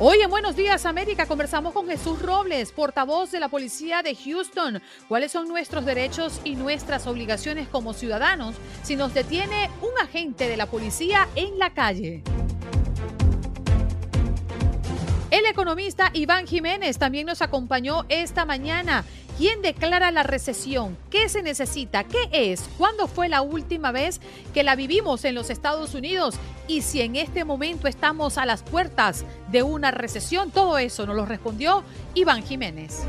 Hoy en Buenos Días América conversamos con Jesús Robles, portavoz de la Policía de Houston. ¿Cuáles son nuestros derechos y nuestras obligaciones como ciudadanos si nos detiene un agente de la policía en la calle? Economista Iván Jiménez también nos acompañó esta mañana. ¿Quién declara la recesión? ¿Qué se necesita? ¿Qué es? ¿Cuándo fue la última vez que la vivimos en los Estados Unidos? Y si en este momento estamos a las puertas de una recesión, todo eso nos lo respondió Iván Jiménez.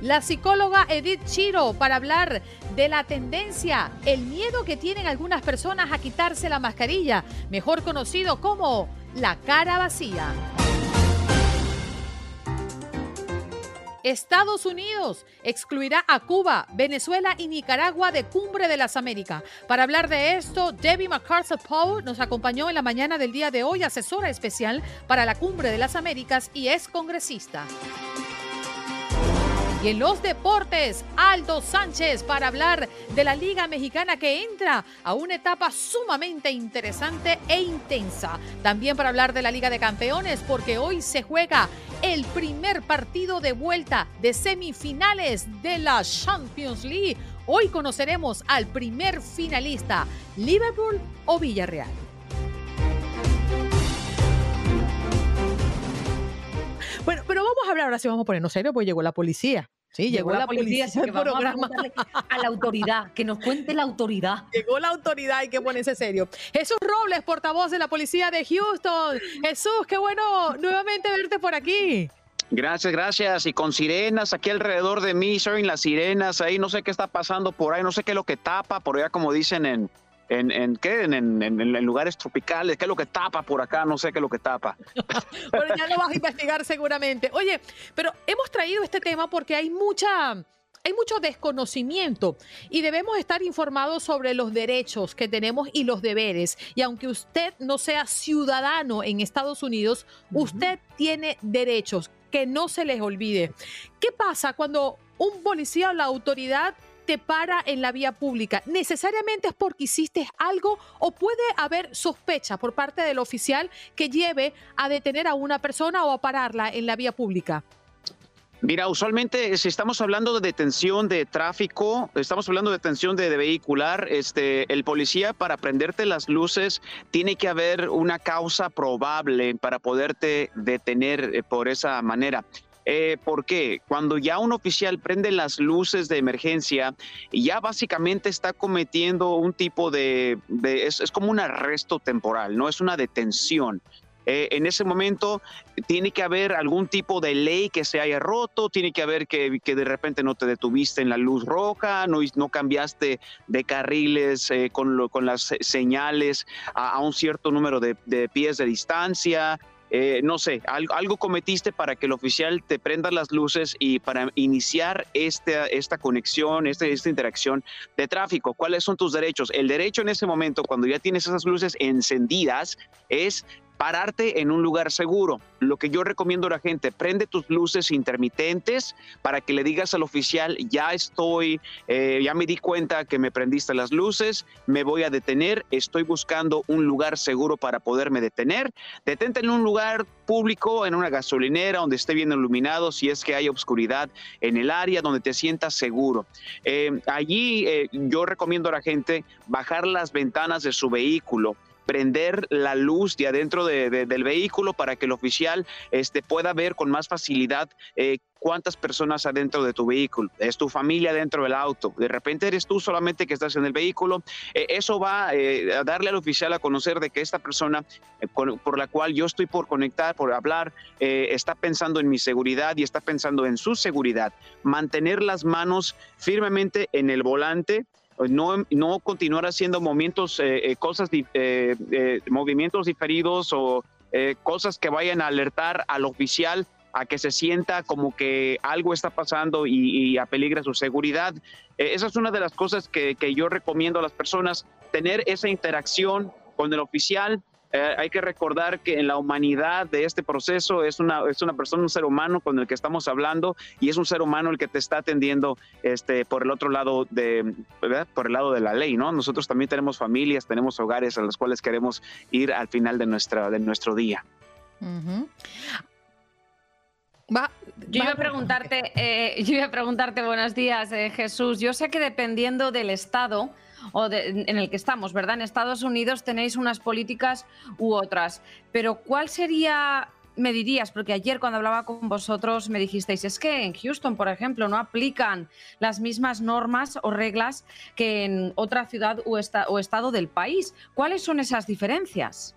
La psicóloga Edith Chiro para hablar de la tendencia, el miedo que tienen algunas personas a quitarse la mascarilla, mejor conocido como la cara vacía. Estados Unidos excluirá a Cuba, Venezuela y Nicaragua de Cumbre de las Américas. Para hablar de esto, Debbie MacArthur Paul nos acompañó en la mañana del día de hoy, asesora especial para la Cumbre de las Américas y es congresista. Y en los deportes, Aldo Sánchez para hablar de la Liga Mexicana que entra a una etapa sumamente interesante e intensa. También para hablar de la Liga de Campeones porque hoy se juega el primer partido de vuelta de semifinales de la Champions League. Hoy conoceremos al primer finalista, Liverpool o Villarreal. Bueno, pero vamos a hablar ahora sí, vamos a ponernos serio, pues llegó la policía. Sí, llegó, la policía, que vamos programa. a la autoridad, que nos cuente la autoridad. Llegó la autoridad, hay que ponerse serio. Jesús Robles, portavoz de la policía de Houston. Jesús, qué bueno nuevamente verte por aquí. Gracias, gracias. Y con sirenas aquí alrededor de mí, soy las sirenas ahí, no sé qué está pasando por ahí, no sé qué es lo que tapa por allá, como dicen en, en, en, ¿qué? En, en- lugares tropicales, qué es lo que tapa por acá, no sé qué es lo que tapa. Pero ya lo vas a investigar seguramente. Oye, pero hemos traído este tema porque hay mucha. Hay mucho desconocimiento y debemos estar informados sobre los derechos que tenemos y los deberes. Y aunque usted no sea ciudadano en Estados Unidos, usted tiene derechos, que no se les olvide. ¿Qué pasa cuando un policía o la autoridad te para en la vía pública? ¿Necesariamente es porque hiciste algo o puede haber sospecha por parte del oficial que lleve a detener a una persona o a pararla en la vía pública? Mira, usualmente si estamos hablando de detención de tráfico, estamos hablando de detención de, de vehicular, este, el policía para prenderte las luces tiene que haber una causa probable para poderte detener eh, por esa manera. Eh, ¿Por qué? Cuando ya un oficial prende las luces de emergencia, ya básicamente está cometiendo un tipo de, es, como un arresto temporal, no es una detención. Eh, en ese momento tiene que haber algún tipo de ley que se haya roto, tiene que haber que, de repente no te detuviste en la luz roja, no, cambiaste de carriles eh, con, lo- con las se- señales a, un cierto número de pies de distancia. Eh, no sé, algo, algo cometiste para que el oficial te prenda las luces y para iniciar esta, esta conexión, esta, esta interacción de tráfico. ¿Cuáles son tus derechos? El derecho en ese momento, cuando ya tienes esas luces encendidas, es pararte en un lugar seguro. Lo que yo recomiendo a la gente, prende tus luces intermitentes para que le digas al oficial, ya estoy, eh, ya me di cuenta que me prendiste las luces, me voy a detener, estoy buscando un lugar seguro para poderme detener. Detente en un lugar público, en una gasolinera, donde esté bien iluminado, si es que hay obscuridad en el área, donde te sientas seguro. Eh, allí eh, yo recomiendo a la gente bajar las ventanas de su vehículo prender la luz de adentro del vehículo para que el oficial este, pueda ver con más facilidad eh, cuántas personas adentro de tu vehículo, es tu familia dentro del auto, de repente eres tú solamente que estás en el vehículo, eh, eso va eh, a darle al oficial a conocer de que esta persona por la cual yo estoy por conectar, por hablar, está pensando en mi seguridad y está pensando en su seguridad. Mantener las manos firmemente en el volante, no, no continuar haciendo movimientos, eh, eh, cosas, eh, movimientos diferidos o cosas que vayan a alertar al oficial a que se sienta como que algo está pasando y, y apeligra su seguridad. esa es una de las cosas que, que yo recomiendo a las personas, tener esa interacción con el oficial, eh, hay que recordar que en la humanidad de este proceso es una, es una persona, un ser humano con el que estamos hablando y es un ser humano el que te está atendiendo este, por el otro lado de, por el lado de la ley, ¿no? Nosotros también tenemos familias, tenemos hogares a los cuales queremos ir al final de, nuestra, de nuestro día. Va, yo iba a preguntarte, eh, yo iba a preguntarte, buenos días, eh, Jesús. Yo sé que dependiendo del estado, o en el que estamos, ¿verdad? En Estados Unidos tenéis unas políticas u otras, pero ¿cuál sería me dirías, porque ayer cuando hablaba con vosotros me dijisteis, es que en Houston, por ejemplo, no aplican las mismas normas o reglas que en otra ciudad o, estado del país. ¿Cuáles son esas diferencias?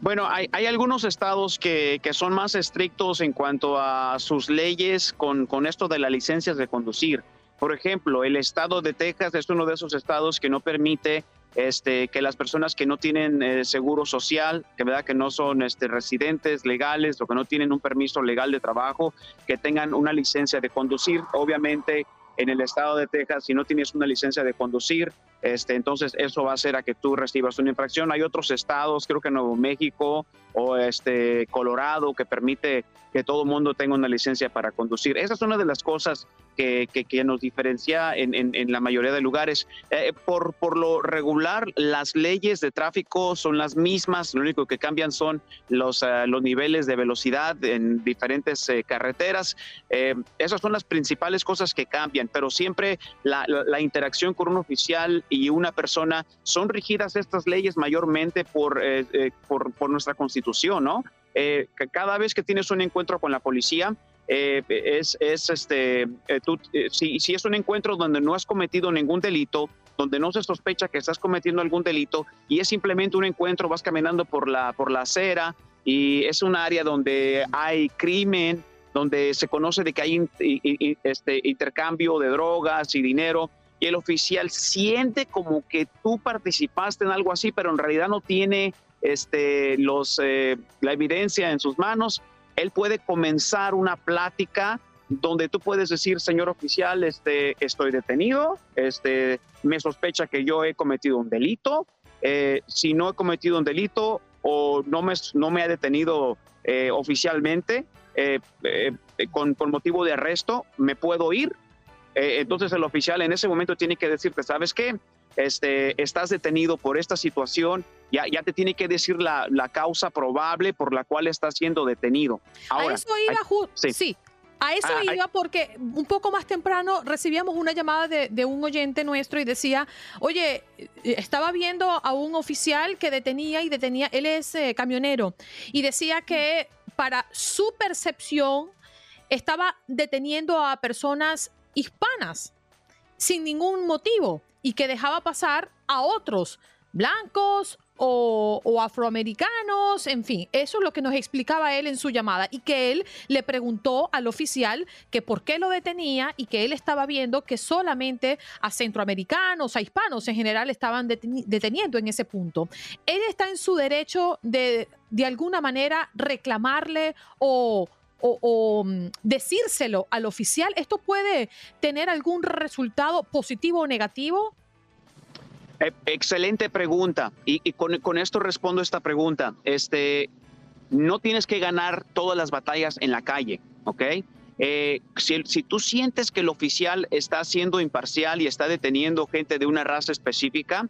Bueno, hay, algunos estados que, son más estrictos en cuanto a sus leyes con, con esto de las licencias de conducir. Por ejemplo, el estado de Texas es uno de esos estados que no permite este, que las personas que no tienen eh, seguro social, que verdad que no son este, residentes legales o que no tienen un permiso legal de trabajo, que tengan una licencia de conducir. Obviamente, en el estado de Texas, si no tienes una licencia de conducir, este, entonces eso va a hacer a que tú recibas una infracción. Hay otros estados, creo que Nuevo México o este Colorado, que permite que todo mundo tenga una licencia para conducir. Esa es una de las cosas que, que, nos diferencia en, en, la mayoría de lugares. Eh, por, por lo regular, las leyes de tráfico son las mismas, lo único que cambian son los, uh, los niveles de velocidad en diferentes uh, carreteras. Eh, esas son las principales cosas que cambian, pero siempre la, la interacción con un oficial y una persona, son rigidas estas leyes mayormente por, eh, eh, por, por, nuestra constitución, ¿no? Eh, cada vez que tienes un encuentro con la policía, es, es, este, tú, si, si es un encuentro donde no has cometido ningún delito, donde no se sospecha que estás cometiendo algún delito y es simplemente un encuentro, vas caminando por la, por la acera y es un área donde hay crimen, donde se conoce de que hay este, intercambio de drogas y dinero, y el oficial siente como que tú participaste en algo así, pero en realidad no tiene este, los, eh, la evidencia en sus manos, él puede comenzar una plática donde tú puedes decir, señor oficial, este, estoy detenido, este, me sospecha que yo he cometido un delito, eh, si no he cometido un delito o no me, no me ha detenido eh, oficialmente con, con motivo de arresto, me puedo ir eh, entonces el oficial en ese momento tiene que decirte, ¿sabes qué? Este, estás detenido por esta situación, ya, ya te tiene que decir la, causa probable por la cual estás siendo detenido. Ahora, a eso iba, sí. A eso ah, iba porque un poco más temprano recibíamos una llamada de, un oyente nuestro y decía, oye, estaba viendo a un oficial que detenía y detenía, él es eh, camionero, y decía que para su percepción estaba deteniendo a personas hispanas sin ningún motivo y que dejaba pasar a otros blancos o, afroamericanos, en fin, eso es lo que nos explicaba él en su llamada y que él le preguntó al oficial que por qué lo detenía y que él estaba viendo que solamente a centroamericanos, a hispanos en general estaban deteniendo en ese punto. Él está en su derecho de de alguna manera reclamarle o o, mm, decírselo al oficial, ¿esto puede tener algún resultado positivo o negativo? Eh, excelente pregunta. Y, con, esto respondo esta pregunta. Este, no tienes que ganar todas las batallas en la calle, ¿ok? Eh, si, tú sientes que el oficial está siendo imparcial y está deteniendo gente de una raza específica,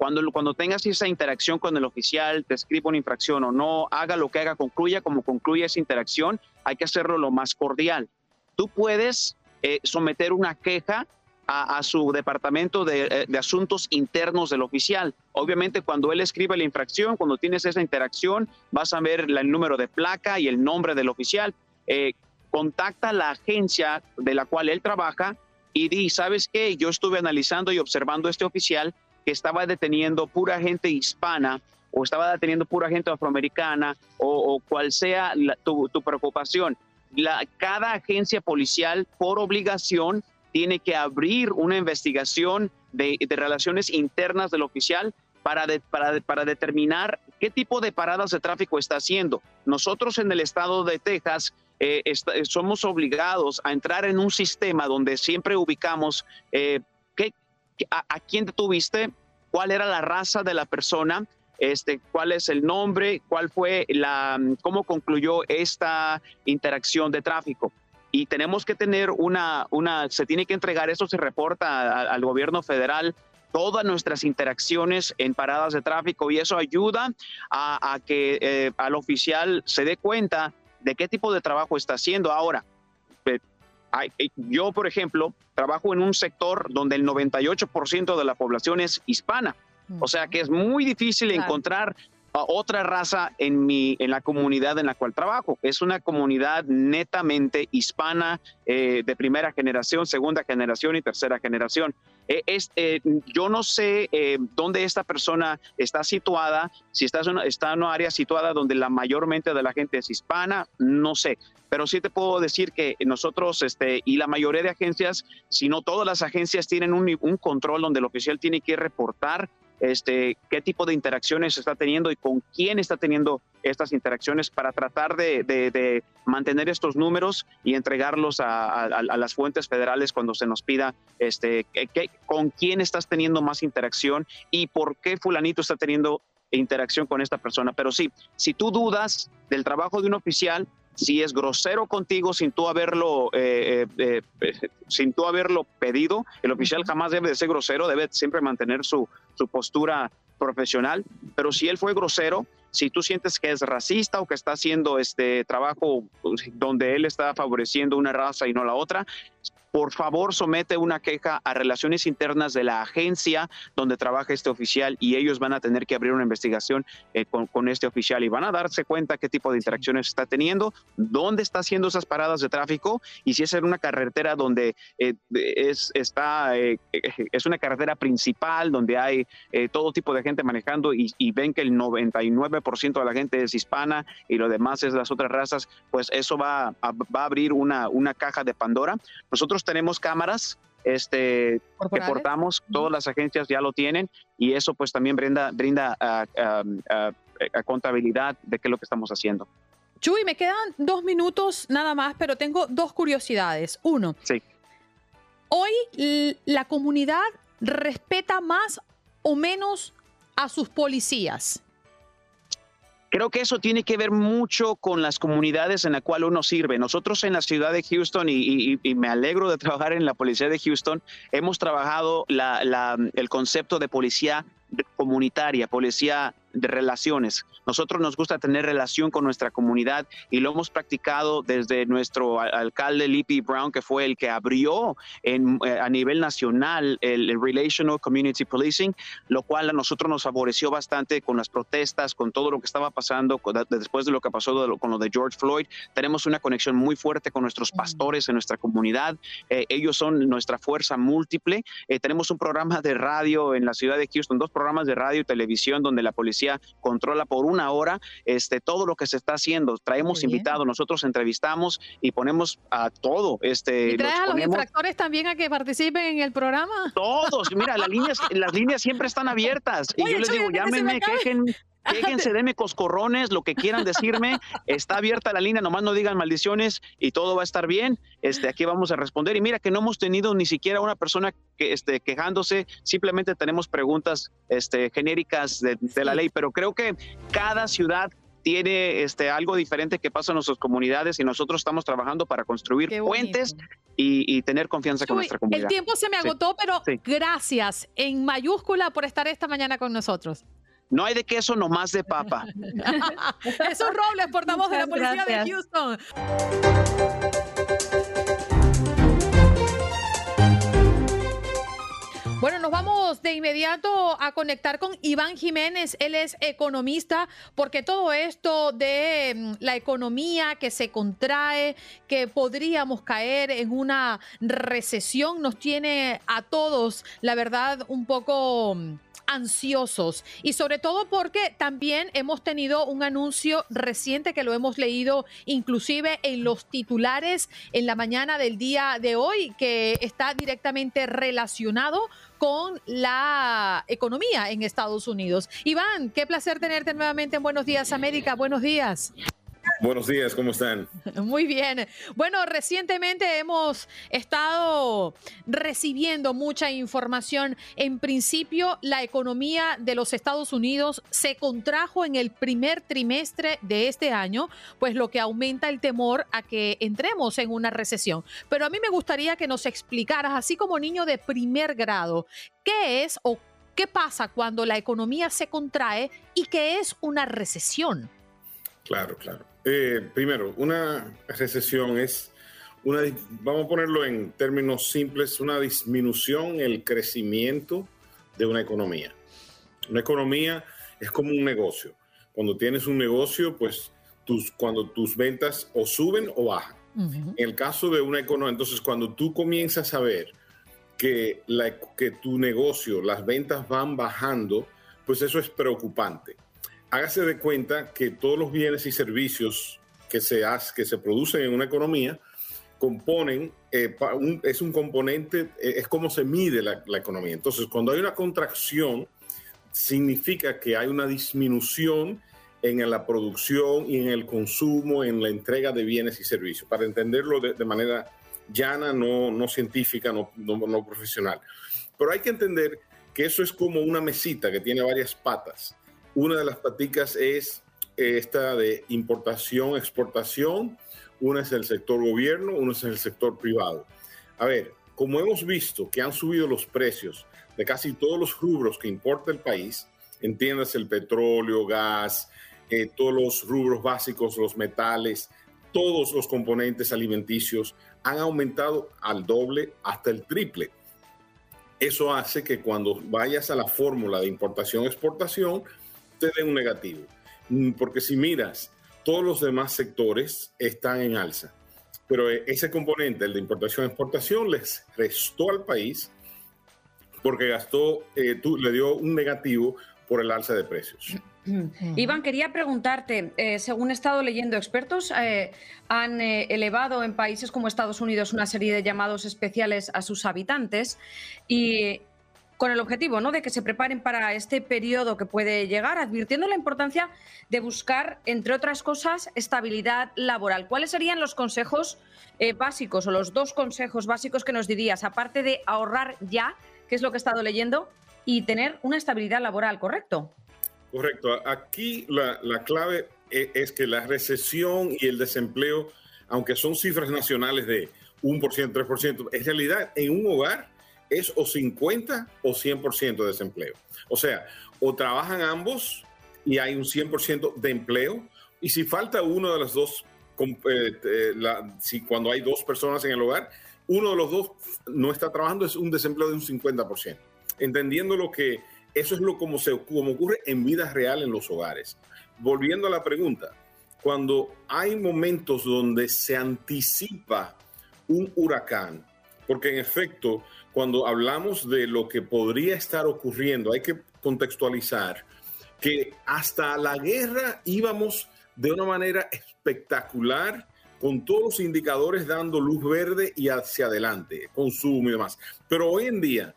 cuando, cuando tengas esa interacción con el oficial, te escriba una infracción o no, haga lo que haga, concluya como concluya esa interacción, hay que hacerlo lo más cordial. Tú puedes eh, someter una queja a, su departamento de, eh, de, asuntos internos del oficial. Obviamente cuando él escribe la infracción, cuando tienes esa interacción, vas a ver el número de placa y el nombre del oficial. Eh, contacta a la agencia de la cual él trabaja y di, ¿sabes qué? Yo estuve analizando y observando este oficial que estaba deteniendo pura gente hispana o estaba deteniendo pura gente afroamericana o, cual sea tu, preocupación. La, cada agencia policial por obligación tiene que abrir una investigación de, relaciones internas del oficial para, para, para, determinar qué tipo de paradas de tráfico está haciendo. Nosotros en el estado de Texas eh, somos obligados a entrar en un sistema donde siempre ubicamos eh, a, a, quién detuviste, cuál era la raza de la persona, este, cuál es el nombre, cuál fue la, cómo concluyó esta interacción de tráfico. Y tenemos que tener una, una se tiene que entregar, eso se reporta al gobierno federal, todas nuestras interacciones en paradas de tráfico y eso ayuda a, que eh, al oficial se dé cuenta de qué tipo de trabajo está haciendo. Ahora, yo, por ejemplo, trabajo en un sector donde el 98% de la población es hispana. O sea que es muy difícil encontrar a otra raza en mi en la comunidad en la cual trabajo. Es una comunidad netamente hispana eh, de primera generación, segunda generación y tercera generación. Eh, eh, yo no sé dónde esta persona está situada, si está en, una, está en una área situada donde la mayormente de la gente es hispana, no sé. Pero sí te puedo decir que nosotros este, y la mayoría de agencias, si no todas las agencias tienen un, un control donde el oficial tiene que reportar este, qué tipo de interacciones está teniendo y con quién está teniendo estas interacciones para tratar de, mantener estos números y entregarlos a, las fuentes federales cuando se nos pida este, con quién estás teniendo más interacción y por qué fulanito está teniendo interacción con esta persona. Pero sí, si tú dudas del trabajo de un oficial, si es grosero contigo sin tú haberlo eh, eh, eh, sin tú haberlo pedido el oficial jamás debe de ser grosero debe siempre mantener su, su postura profesional pero si él fue grosero si tú sientes que es racista o que está haciendo este trabajo pues, donde él está favoreciendo una raza y no la otra, por favor somete una queja a relaciones internas de la agencia donde trabaja este oficial y ellos van a tener que abrir una investigación eh, con, este oficial y van a darse cuenta qué tipo de interacciones está teniendo, dónde está haciendo esas paradas de tráfico y si es en una carretera donde eh, es, está, eh, es una carretera principal donde hay todo tipo de gente manejando y, y ven que el 99% de la gente es hispana y lo demás es las otras razas, pues eso va a, va a abrir una, una caja de Pandora. Nosotros tenemos cámaras este, que portamos, todas las agencias ya lo tienen y eso pues también brinda, brinda a, contabilidad de qué es lo que estamos haciendo. Chuy, me quedan dos minutos nada más, pero tengo dos curiosidades. Uno, sí. hoy la comunidad respeta más o menos a sus policías. Creo que eso tiene que ver mucho con las comunidades en la cual uno sirve. Nosotros en la ciudad de Houston, y, me alegro de trabajar en la policía de Houston, hemos trabajado el concepto de policía comunitaria, policía de relaciones. Nosotros nos gusta tener relación con nuestra comunidad y lo hemos practicado desde nuestro alcalde Lippy Brown, que fue el que abrió en, eh, a nivel nacional el, Relational Community Policing, lo cual a nosotros nos favoreció bastante con las protestas, con todo lo que estaba pasando después de lo que pasó con lo de George Floyd. Tenemos una conexión muy fuerte con nuestros pastores en nuestra comunidad. Eh, ellos son nuestra fuerza múltiple. Eh, tenemos un programa de radio en la ciudad de Houston, dos programas de radio y televisión donde la policía controla por una hora este, todo lo que se está haciendo. Traemos invitados, nosotros entrevistamos y ponemos a todo. Este, ¿Y traes a los infractores también a que participen en el programa? Todos, mira, las líneas, las líneas siempre están abiertas. y yo les digo, llámenme, quejen, Quéjense, denme coscorrones, lo que quieran decirme. Está abierta la línea, nomás no digan maldiciones y todo va a estar bien. Este, aquí vamos a responder. Y mira que no hemos tenido ni siquiera una persona que esté quejándose, simplemente tenemos preguntas este, genéricas de, la ley, pero creo que cada ciudad tiene este, algo diferente que pasa en nuestras comunidades y nosotros estamos trabajando para construir puentes y, tener confianza con nuestra comunidad. El tiempo se me agotó, pero gracias en mayúscula por estar esta mañana con nosotros. No hay de queso, nomás de papa. Jesús Robles, portavoz de la Policía de Houston. Bueno, nos vamos de inmediato a conectar con Iván Jiménez, él es economista, porque todo esto de mm, la economía que se contrae, que podríamos caer en una recesión, nos tiene a todos, la verdad, un poco mm, ansiosos y sobre todo porque también hemos tenido un anuncio reciente que lo hemos leído inclusive en los titulares en la mañana del día de hoy que está directamente relacionado con la economía en Estados Unidos. Iván, qué placer tenerte nuevamente en Buenos Días América. Buenos días. Buenos días, ¿cómo están? Muy bien. Bueno, recientemente hemos estado recibiendo mucha información. En principio, la economía de los Estados Unidos se contrajo en el primer trimestre de este año, pues lo que aumenta el temor a que entremos en una recesión. Pero a mí me gustaría que nos explicaras, así como niño de primer grado, qué es o qué pasa cuando la economía se contrae y qué es una recesión. Claro, claro. Eh, primero, una recesión es una, vamos a ponerlo en términos simples, una disminución en el crecimiento de una economía. Una economía es como un negocio. Cuando tienes un negocio, pues tus, cuando tus ventas o suben o bajan. En el caso de una economía, entonces cuando tú comienzas a ver que, la, que tu negocio, las ventas van bajando, pues eso es preocupante hágase de cuenta que todos los bienes y servicios que se, que se producen en una economía componen, eh, es un componente, eh, es como se mide la, economía. Entonces, cuando hay una contracción, significa que hay una disminución en la producción y en el consumo, en la entrega de bienes y servicios, para entenderlo de, manera llana, no, no científica, no, no profesional. Pero hay que entender que eso es como una mesita que tiene varias patas una de las paticas es eh, esta de importación, exportación. Una es el sector gobierno, una es el sector privado. A ver, como hemos visto que han subido los precios de casi todos los rubros que importa el país, entiendas el petróleo, gas, eh, todos los rubros básicos, los metales, todos los componentes alimenticios han aumentado al doble hasta el triple. Eso hace que cuando vayas a la fórmula de importación-exportación, te den un negativo. Mm, porque si miras, todos los demás sectores están en alza. Pero eh, ese componente, el de importación-exportación, les restó al país porque gastó, eh, tú, le dio un negativo por el alza de precios. Iván, quería preguntarte, eh, según he estado leyendo expertos, han elevado en países como Estados Unidos una serie de llamados especiales a sus habitantes y con el objetivo ¿no? de que se preparen para este periodo que puede llegar, advirtiendo la importancia de buscar, entre otras cosas, estabilidad laboral. ¿Cuáles serían los consejos eh, básicos o los dos consejos básicos que nos dirías, aparte de ahorrar ya, que es lo que he estado leyendo, y tener una estabilidad laboral, ¿correcto? Correcto. Aquí la, la clave e, es que la recesión y el desempleo, aunque son cifras nacionales de 1%, 3%, en realidad en un hogar es o 50 o 100% de desempleo. O sea, o trabajan ambos y hay un 100% de empleo, y si falta uno de los dos, eh, si cuando hay dos personas en el hogar, uno de los dos no está trabajando, es un desempleo de un 50%. Entendiendo lo que eso es lo como, se, como ocurre en vida real en los hogares. Volviendo a la pregunta, cuando hay momentos donde se anticipa un huracán, porque en efecto cuando hablamos de lo que podría estar ocurriendo, hay que contextualizar que hasta la guerra íbamos de una manera espectacular, con todos los indicadores dando luz verde y hacia adelante, consumo y demás. Pero hoy en día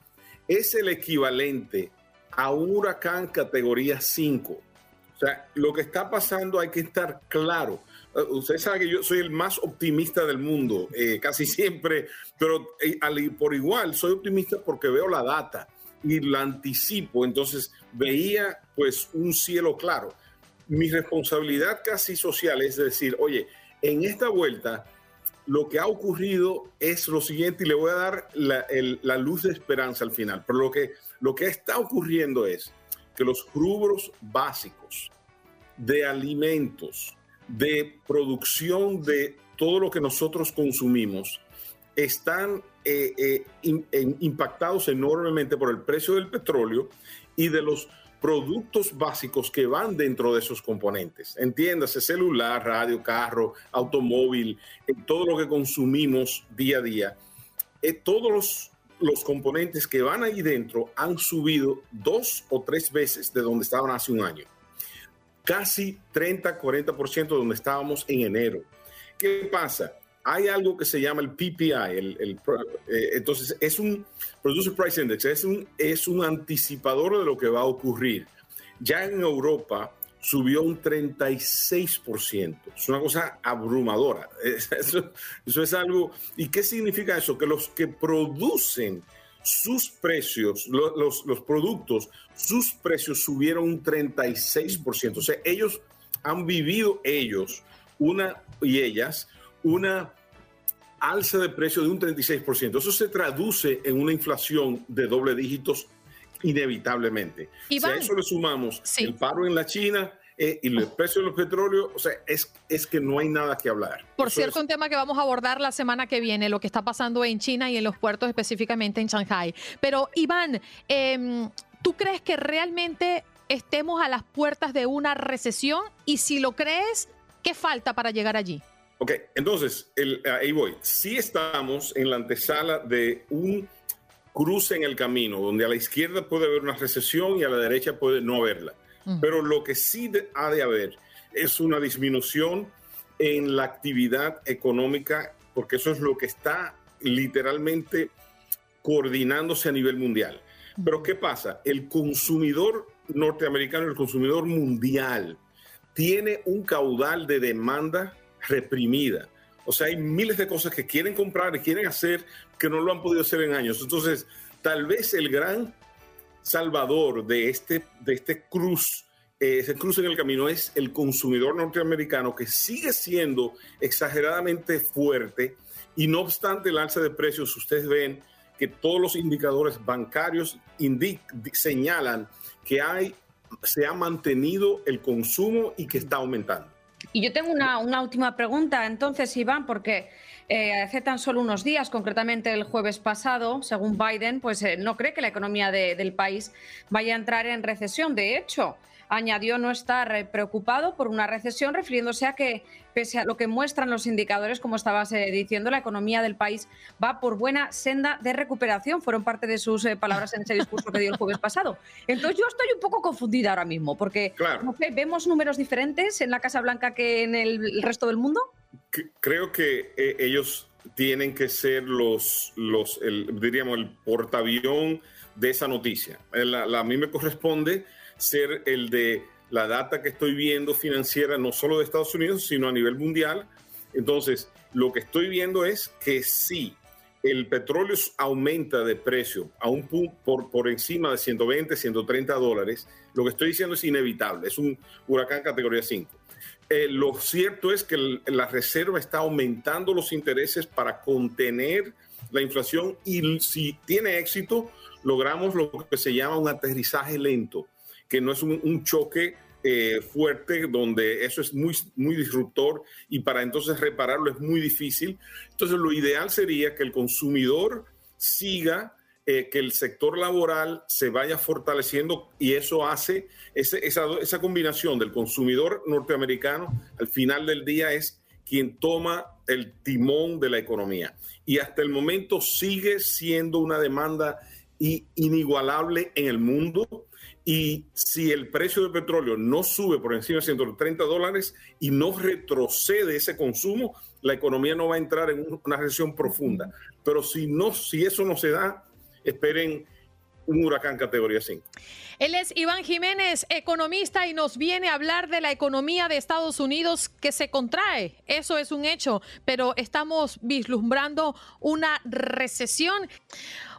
es el equivalente a un huracán categoría 5. O sea, lo que está pasando hay que estar claro. Eh, usted sabe que yo soy el más optimista del mundo, eh, casi siempre, pero eh, por igual soy optimista porque veo la data y la anticipo, entonces veía pues un cielo claro. Mi responsabilidad casi social es decir, oye, en esta vuelta lo que ha ocurrido es lo siguiente y le voy a dar la, la luz de esperanza al final, pero lo que, lo que está ocurriendo es que los rubros básicos de alimentos, de producción de todo lo que nosotros consumimos están eh, eh, impactados enormemente por el precio del petróleo y de los productos básicos que van dentro de esos componentes. Entiéndase, celular, radio, carro, automóvil, todo lo que consumimos día a día. todos los componentes que van ahí dentro han subido dos o tres veces de donde estaban hace un año. Casi 30, 40% de donde estábamos en enero. ¿Qué pasa? hay algo que se llama el PPI, el, eh, entonces es un Producer Price Index, es un, es un anticipador de lo que va a ocurrir. Ya en Europa subió un 36%, es una cosa abrumadora. Eso es algo, ¿y qué significa eso? Que los que producen sus precios, los, los productos, sus precios subieron un 36%. O sea, ellos han vivido, ellos, una y ellas, una alza de precio de un 36%. Eso se traduce en una inflación de doble dígitos inevitablemente. si a eso le sumamos el paro en la China, eh, y el precio de los petróleos, o sea, es, es que no hay nada que hablar. Por cierto, un tema que vamos a abordar la semana que viene, lo que está pasando en China y en los puertos, específicamente en Shanghai. Pero, Iván, em, ¿tú crees que realmente estemos a las puertas de una recesión? Y si lo crees, ¿qué falta para llegar allí? Ok, entonces, ahí voy. Sí estamos en la antesala de un cruce en el camino, donde a la izquierda puede haber una recesión y a la derecha puede no haberla. Pero lo que sí ha de haber es una disminución en la actividad económica, porque eso es lo que está literalmente coordinándose a nivel mundial. Pero ¿qué pasa? El consumidor norteamericano, el consumidor mundial, tiene un caudal de demanda reprimida. O sea, hay miles de cosas que quieren comprar y quieren hacer que no lo han podido hacer en años. Entonces, tal vez el gran salvador de este, de este cruz, eh, ese cruce en el camino es el consumidor norteamericano que sigue siendo exageradamente fuerte y no obstante el alza de precios, ustedes ven que todos los indicadores bancarios señalan que hay, se ha mantenido el consumo y que está aumentando. Y yo tengo una, última pregunta, entonces, Iván, porque eh, hace tan solo unos días, concretamente el jueves pasado, según Biden, pues eh, no cree que la economía del país vaya a entrar en recesión. De hecho, añadió no estar preocupado por una recesión, refiriéndose a que, pese a lo que muestran los indicadores, como estabas eh, diciendo, la economía del país va por buena senda de recuperación. Fueron parte de sus eh, palabras en ese discurso que dio el jueves pasado. Entonces yo estoy un poco confundida ahora mismo, porque ¿vemos números diferentes en la Casa Blanca que en el resto del mundo? Creo que ellos tienen que ser los, los diríamos, el portaavión de esa noticia. a mí me corresponde ser el de la data que estoy viendo financiera, no solo de Estados Unidos, sino a nivel mundial. Entonces, lo que estoy viendo es que sí, el petróleo aumenta de precio a un por, por encima de 120, 130 dólares. Lo que estoy diciendo es inevitable, es un huracán categoría 5. Eh, lo cierto es que la Reserva está aumentando los intereses para contener la inflación y si tiene éxito, logramos lo que se llama un aterrizaje lento que no es un, choque eh, fuerte donde eso es muy, muy disruptor y para entonces repararlo es muy difícil. Entonces lo ideal sería que el consumidor siga, eh, que el sector laboral se vaya fortaleciendo y eso hace esa, esa combinación del consumidor norteamericano al final del día es quien toma el timón de la economía. Y hasta el momento sigue siendo una demanda inigualable en el mundo y si el precio del petróleo no sube por encima de 130 dólares y no retrocede ese consumo, la economía no va a entrar en una recesión profunda. Pero si, no, si eso no se da, esperen un huracán categoría 5. Él es Iván Jiménez, economista, y nos viene a hablar de la economía de Estados Unidos que se contrae. Eso es un hecho, pero estamos vislumbrando una recesión.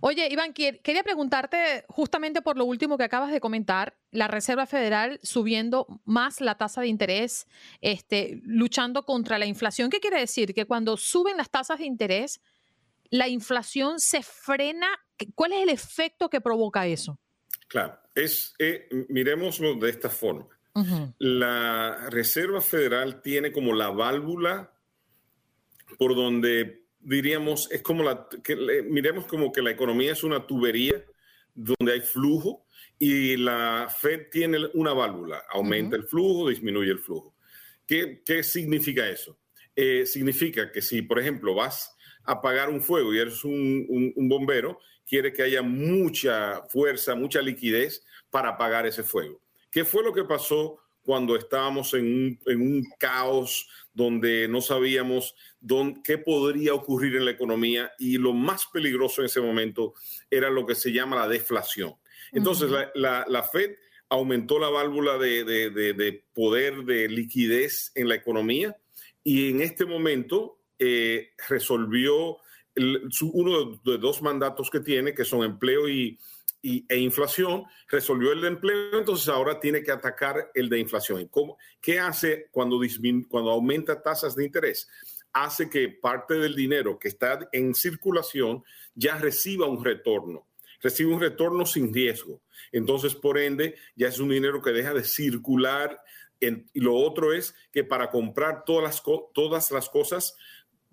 Oye, Iván, quería preguntarte justamente por lo último que acabas de comentar, la Reserva Federal subiendo más la tasa de interés, este, luchando contra la inflación. ¿Qué quiere decir? Que cuando suben las tasas de interés, la inflación se frena. ¿Cuál es el efecto que provoca eso? Claro, es, eh, miremoslo de esta forma. La Reserva Federal tiene como la válvula por donde diríamos, es como la, que, miremos como que la economía es una tubería donde hay flujo y la Fed tiene una válvula, aumenta el flujo, disminuye el flujo. ¿Qué, qué significa eso? Eh, significa que si, por ejemplo, vas apagar un fuego y eres un, un, bombero, quiere que haya mucha fuerza, mucha liquidez para apagar ese fuego. ¿Qué fue lo que pasó cuando estábamos en un, en un caos donde no sabíamos dónde, qué podría ocurrir en la economía y lo más peligroso en ese momento era lo que se llama la deflación? Entonces, la, la, Fed aumentó la válvula de, de, de, poder de liquidez en la economía y en este momento eh, resolvió uno de, dos mandatos que tiene, que son empleo y, e inflación, resolvió el de empleo, entonces ahora tiene que atacar el de inflación. ¿Cómo, ¿Qué hace cuando, cuando aumenta tasas de interés? Hace que parte del dinero que está en circulación ya reciba un retorno recibe un retorno sin riesgo. Entonces, por ende, ya es un dinero que deja de circular y lo otro es que para comprar todas las, todas las cosas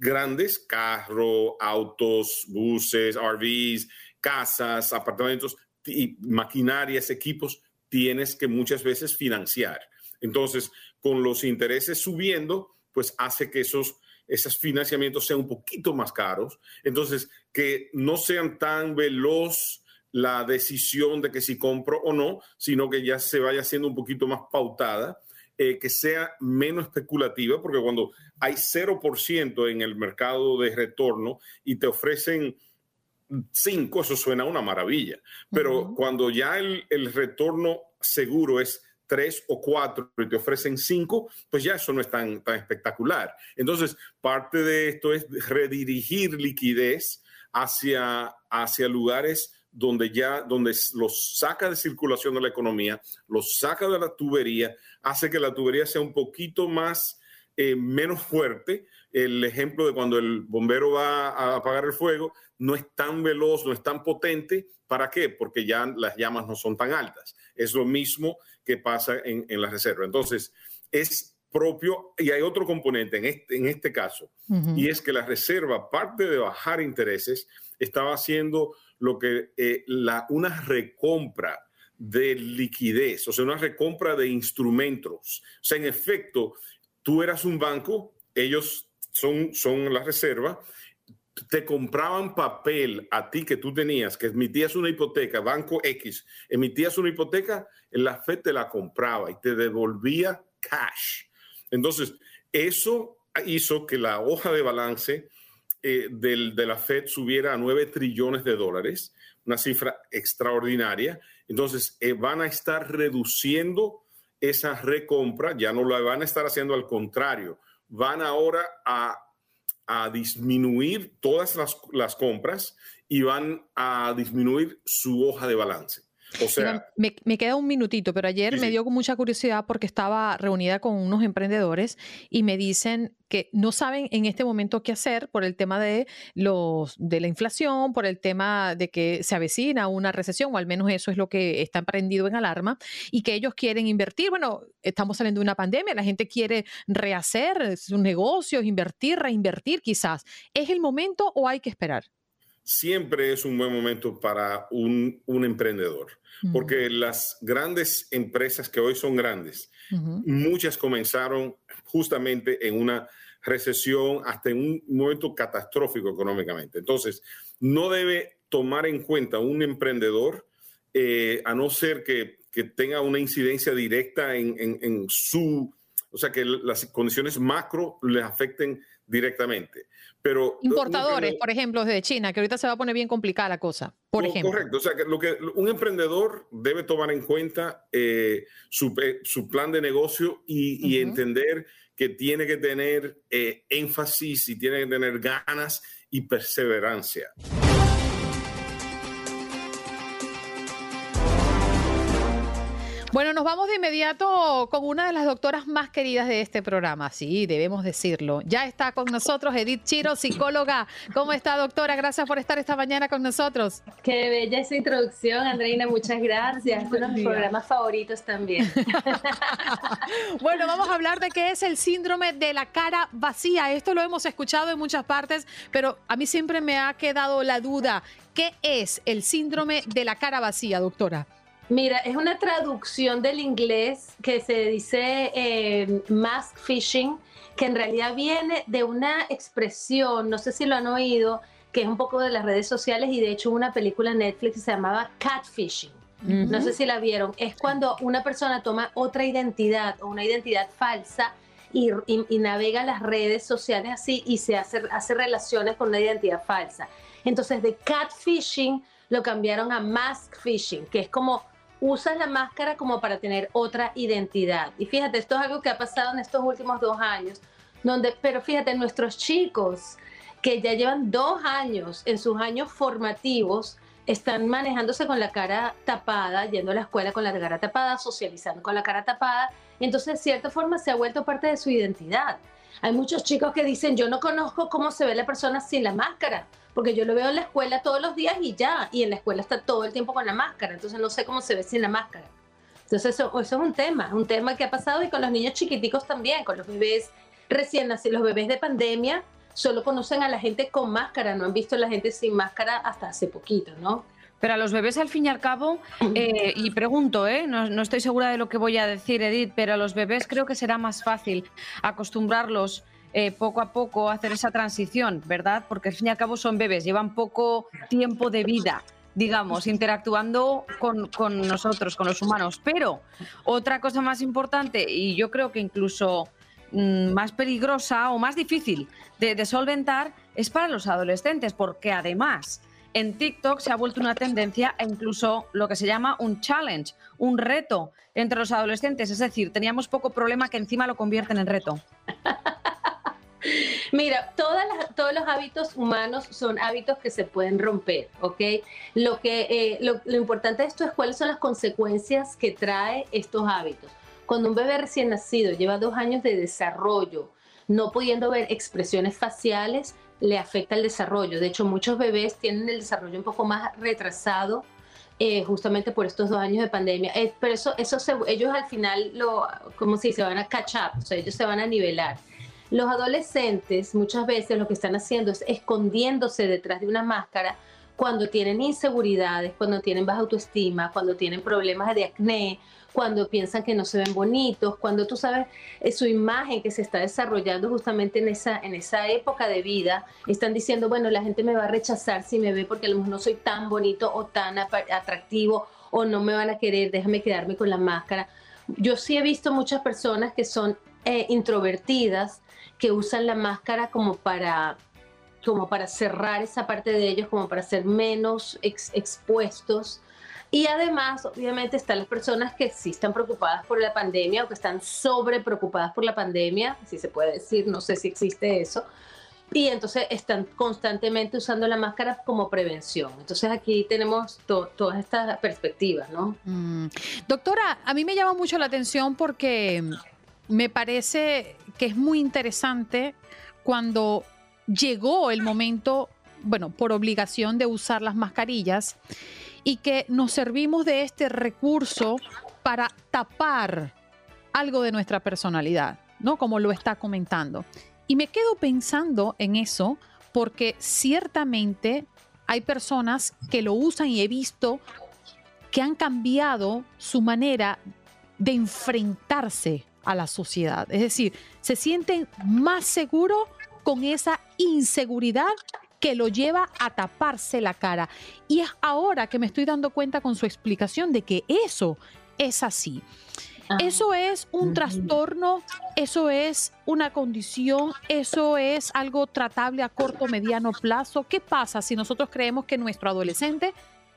grandes, carro, autos, buses, RVs, casas, apartamentos y maquinarias, equipos, tienes que muchas veces financiar. Entonces, con los intereses subiendo, pues hace que esos, esos financiamientos sean un poquito más caros. Entonces, que no sean tan veloz la decisión de que si compro o no, sino que ya se vaya siendo un poquito más pautada eh, que sea menos especulativa, porque cuando hay 0% en el mercado de retorno y te ofrecen 5, eso suena una maravilla. Pero cuando ya el, el, retorno seguro es 3 o 4 y te ofrecen 5, pues ya eso no es tan, tan espectacular. Entonces, parte de esto es redirigir liquidez hacia, hacia lugares donde ya, donde los saca de circulación de la economía, los saca de la tubería, hace que la tubería sea un poquito más, eh, menos fuerte. El ejemplo de cuando el bombero va a apagar el fuego no es tan veloz, no es tan potente. ¿Para qué? Porque ya las llamas no son tan altas. Es lo mismo que pasa en, la reserva. Entonces, es propio, y hay otro componente en este, en este caso, y es que la reserva, aparte de bajar intereses, estaba haciendo lo que eh, la, una recompra de liquidez, o sea, una recompra de instrumentos. O sea, en efecto, tú eras un banco, ellos son, son la reserva, te compraban papel a ti que tú tenías, que emitías una hipoteca, Banco X, emitías una hipoteca, la FED te la compraba y te devolvía cash. Entonces, eso hizo que la hoja de balance eh, del, de la Fed subiera a 9 trillones de dólares, una cifra extraordinaria. Entonces, eh, van a estar reduciendo esa recompra, ya no la van a estar haciendo al contrario, van ahora a, a disminuir todas las, las compras y van a disminuir su hoja de balance. O sea, me, queda un minutito, pero ayer me dio mucha curiosidad porque estaba reunida con unos emprendedores y me dicen que no saben en este momento qué hacer por el tema de los de la inflación, por el tema de que se avecina una recesión, o al menos eso es lo que está prendido en alarma, y que ellos quieren invertir. Bueno, estamos saliendo de una pandemia, la gente quiere rehacer sus negocios, invertir, reinvertir quizás. ¿Es el momento o hay que esperar? Siempre es un buen momento para un, un emprendedor porque las grandes empresas que hoy son grandes, muchas comenzaron justamente en una recesión hasta en un momento catastrófico económicamente. Entonces, no debe tomar en cuenta un emprendedor, eh, a no ser que, tenga una incidencia directa en, en, su, o sea, que las condiciones macro les afecten directamente. Pero importadores, por ejemplo, desde China, que ahorita se va a poner bien complicada la cosa. Por ejemplo. Correcto. O sea, que lo que un emprendedor debe tomar en cuenta eh, su, su, plan de negocio y, entender que tiene que tener eh, énfasis y tiene que tener ganas y perseverancia. Bueno, nos vamos de inmediato con una de las doctoras más queridas de este programa, sí, debemos decirlo. Ya está con nosotros Edith Chiro, psicóloga. ¿Cómo está, doctora? Gracias por estar esta mañana con nosotros. Qué bella esa introducción, Andreina, muchas gracias. Uno de mis programas favoritos también. bueno, vamos a hablar de qué es el síndrome de la cara vacía. Esto lo hemos escuchado en muchas partes, pero a mí siempre me ha quedado la duda. ¿Qué es el síndrome de la cara vacía, doctora? Mira, es una traducción del inglés que se dice eh, mask fishing, que en realidad viene de una expresión, no sé si lo han oído, que es un poco de las redes sociales y de hecho una película en Netflix que se llamaba Catfishing. No sé si la vieron. Es cuando una persona toma otra identidad o una identidad falsa y, navega las redes sociales así y se hace, hace relaciones con una identidad falsa. Entonces de catfishing lo cambiaron a mask fishing, que es como usas la máscara como para tener otra identidad. Y fíjate, esto es algo que ha pasado en estos últimos dos años, donde, pero fíjate, nuestros chicos que ya llevan dos años en sus años formativos, están manejándose con la cara tapada, yendo a la escuela con la cara tapada, socializando con la cara tapada. Entonces, de cierta forma, se ha vuelto parte de su identidad. Hay muchos chicos que dicen, yo no conozco cómo se ve la persona sin la máscara porque yo lo veo en la escuela todos los días y ya, y en la escuela está todo el tiempo con la máscara, entonces no sé cómo se ve sin la máscara. Entonces eso, eso es un tema, un tema que ha pasado y con los niños chiquiticos también, con los bebés recién nacidos, los bebés de pandemia solo conocen a la gente con máscara, no han visto a la gente sin máscara hasta hace poquito, ¿no? Pero a los bebés, al fin y al cabo, eh, y pregunto, ¿eh? no, no, estoy segura de lo que voy a decir, Edith, pero a los bebés creo que será más fácil acostumbrarlos eh, poco a poco hacer esa transición, ¿verdad? Porque al fin y al cabo son bebés, llevan poco tiempo de vida digamos, interactuando con, con, nosotros, con los humanos. Pero otra cosa más importante, y yo creo que incluso mm, más peligrosa o más difícil de, de, solventar, es para los adolescentes, porque además en TikTok se ha vuelto una tendencia e incluso lo que se llama un challenge, un reto entre los adolescentes. Es decir, teníamos poco problema que encima lo convierten en reto. Mira, todos los hábitos humanos son hábitos que se pueden romper, ¿ok? Lo, que, eh, lo, importante de esto es cuáles son las consecuencias que trae estos hábitos. Cuando un bebé recién nacido lleva dos años de desarrollo, no pudiendo ver expresiones faciales, le afecta el desarrollo. De hecho, muchos bebés tienen el desarrollo un poco más retrasado eh, justamente por estos dos años de pandemia. Eh, pero eso, eso ellos al final, lo, como si se van a catch up, o sea, ellos se van a nivelar. Los adolescentes muchas veces lo que están haciendo es escondiéndose detrás de una máscara cuando tienen inseguridades, cuando tienen baja autoestima, cuando tienen problemas de acné, cuando piensan que no se ven bonitos, cuando tú sabes eh, su imagen que se está desarrollando justamente en esa, en esa época de vida, están diciendo, bueno, la gente me va a rechazar si me ve porque a lo mejor no soy tan bonito o tan atractivo o no me van a querer, déjame quedarme con la máscara. Yo sí he visto muchas personas que son eh, introvertidas, que usan la máscara como para, como para cerrar esa parte de ellos, como para ser menos expuestos. Y además, obviamente, están las personas que sí están preocupadas por la pandemia o que están sobre preocupadas por la pandemia, si se puede decir, no sé si existe eso. Y entonces están constantemente usando la máscara como prevención. Entonces aquí tenemos todas estas perspectivas, ¿no? Mm. Doctora, a mí me llama mucho la atención porque me parece que es muy interesante cuando llegó el momento, bueno, por obligación de usar las mascarillas y que nos servimos de este recurso para tapar algo de nuestra personalidad, ¿no? Como lo está comentando. Y me quedo pensando en eso porque ciertamente hay personas que lo usan y he visto que han cambiado su manera de enfrentarse a la sociedad. Es decir, se sienten más seguros con esa inseguridad que lo lleva a taparse la cara. Y es ahora que me estoy dando cuenta con su explicación de que eso es así. Ah. Eso es un trastorno, eso es una condición, eso es algo tratable a corto, mediano plazo. ¿Qué pasa si nosotros creemos que nuestro adolescente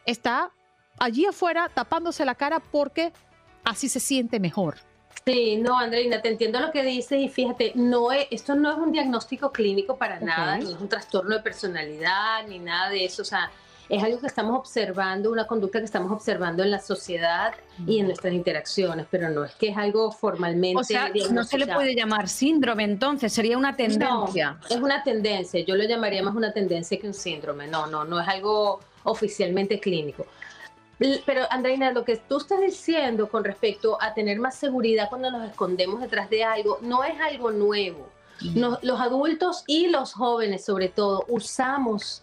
está allí afuera tapándose la cara porque así se siente mejor? Sí, no, Andreina, te entiendo lo que dices y fíjate, no es, esto no es un diagnóstico clínico para nada, ni es un trastorno de personalidad, ni nada de eso. O sea, es algo que estamos observando, una conducta que estamos observando en la sociedad y en nuestras interacciones, pero no es que es algo formalmente. O sea, no se le puede llamar síndrome entonces, sería una tendencia. es una tendencia, yo lo llamaría más una tendencia que un síndrome, no, no, no es algo oficialmente clínico. Pero Andreina, lo que tú estás diciendo con respecto a tener más seguridad cuando nos escondemos detrás de algo, no es algo nuevo. los adultos y los jóvenes sobre todo usamos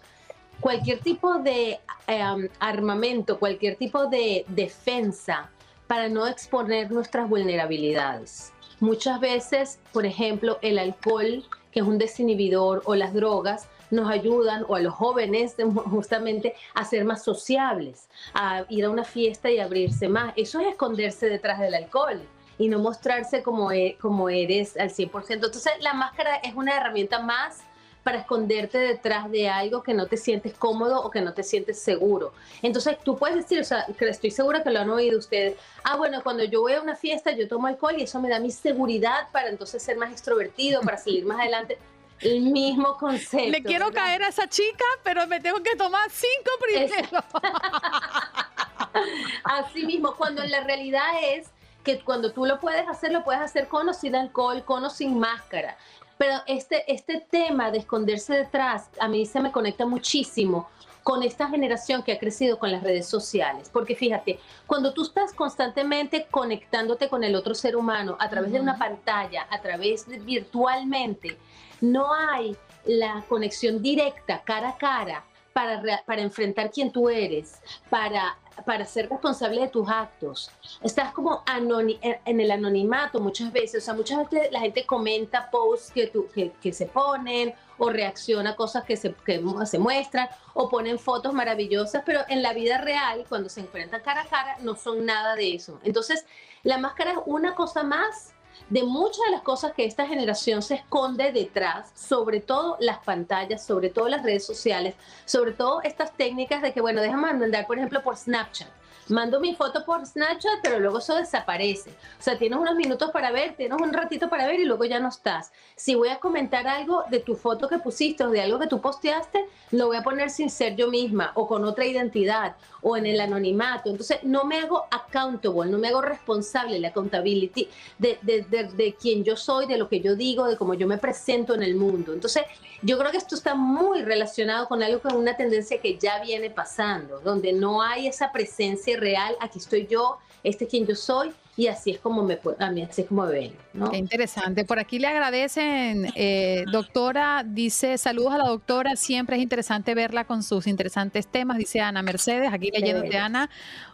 cualquier tipo de em, armamento, cualquier tipo de defensa para no exponer nuestras vulnerabilidades. Muchas veces, por ejemplo, el alcohol, que es un desinhibidor, o las drogas, nos ayudan, o a los jóvenes justamente, a ser más sociables, a ir a una fiesta y abrirse más. Eso es esconderse detrás del alcohol y no mostrarse como, e, eres al 100%. Entonces, la máscara es una herramienta más para esconderte detrás de algo que no te sientes cómodo o que no te sientes seguro. Entonces tú puedes decir, o sea, que estoy segura que lo han oído ustedes, ah, bueno, cuando yo voy a una fiesta yo tomo alcohol y eso me da mi seguridad para entonces ser más extrovertido, para salir más adelante. El mismo concepto. Le quiero caer a esa chica, pero me tengo que tomar cinco primero. Así mismo, cuando en la realidad es que cuando tú lo puedes hacer, lo puedes hacer con o sin alcohol, con o sin máscara. Pero este, este tema de esconderse detrás, a mí se me conecta muchísimo con esta generación que ha crecido con las redes sociales. Porque fíjate, cuando tú estás constantemente conectándote con el otro ser humano a través de una pantalla, a través de virtualmente, no hay la conexión directa, cara a cara, para, para enfrentar quién tú eres, para para ser responsable de tus actos. Estás como en el anonimato muchas veces. O sea, muchas veces la gente comenta posts que, que, se ponen o reacciona a cosas que se, que se muestran o ponen fotos maravillosas, pero en la vida real, cuando se enfrentan cara a cara, no son nada de eso. Entonces, la máscara es una cosa más de muchas de las cosas que esta generación se esconde detrás, sobre todo las pantallas, sobre todo las redes sociales, sobre todo estas técnicas de que, bueno, déjame mandar, por ejemplo, por Snapchat mando mi foto por Snapchat, pero luego eso desaparece. O sea, tienes unos minutos para ver, tienes un ratito para ver y luego ya no estás. Si voy a comentar algo de tu foto que pusiste o de algo que tú posteaste, lo voy a poner sin ser yo misma o con otra identidad o en el anonimato. Entonces, no me hago accountable, no me hago responsable, la accountability de, de, de, de yo soy, de lo que yo digo, de cómo yo me presento en el mundo. Entonces, yo creo que esto está muy relacionado con algo con una tendencia que ya viene pasando, donde no hay esa presencia real, aquí estoy yo, este es quien yo soy, y así es como me a mí así es como me ven. ¿no? Qué interesante. Por aquí le agradecen, eh, doctora, dice saludos a la doctora, siempre es interesante verla con sus interesantes temas, dice Ana Mercedes, aquí leyendo de Ana.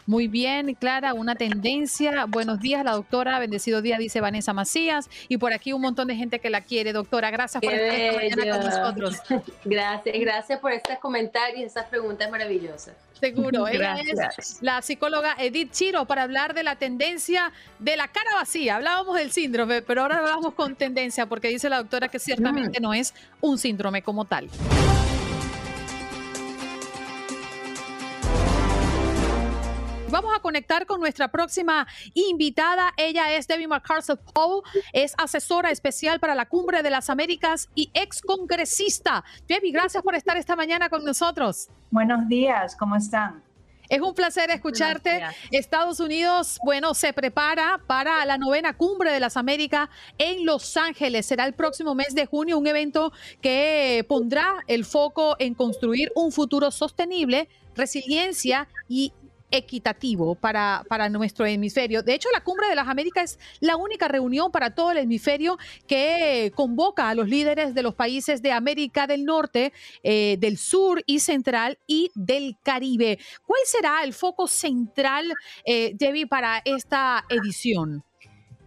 Muy bien, Clara, una tendencia. Buenos días, la doctora. Bendecido día, dice Vanessa Macías. Y por aquí un montón de gente que la quiere, doctora. Gracias por estar esta mañana con nosotros. Gracias, gracias por estos comentarios, esas preguntas maravillosas. Seguro. Ella es la psicóloga Edith Chiro para hablar de la tendencia de la cara vacía. Hablábamos del síndrome, pero ahora hablamos con tendencia porque dice la doctora que ciertamente mm. no es un síndrome como tal. Vamos a conectar con nuestra próxima invitada. Ella es Debbie McCarthy Paul, es asesora especial para la Cumbre de las Américas y ex congresista. Debbie, gracias por estar esta mañana con nosotros. Buenos días, ¿cómo están? Es un placer escucharte. Estados Unidos, bueno, se prepara para la novena cumbre de las Américas en Los Ángeles. Será el próximo mes de junio, un evento que pondrá el foco en construir un futuro sostenible, resiliencia y equitativo para, para nuestro hemisferio. De hecho, la Cumbre de las Américas es la única reunión para todo el hemisferio que convoca a los líderes de los países de América del Norte, eh, del Sur y Central y del Caribe. ¿Cuál será el foco central, eh, Debbie, para esta edición?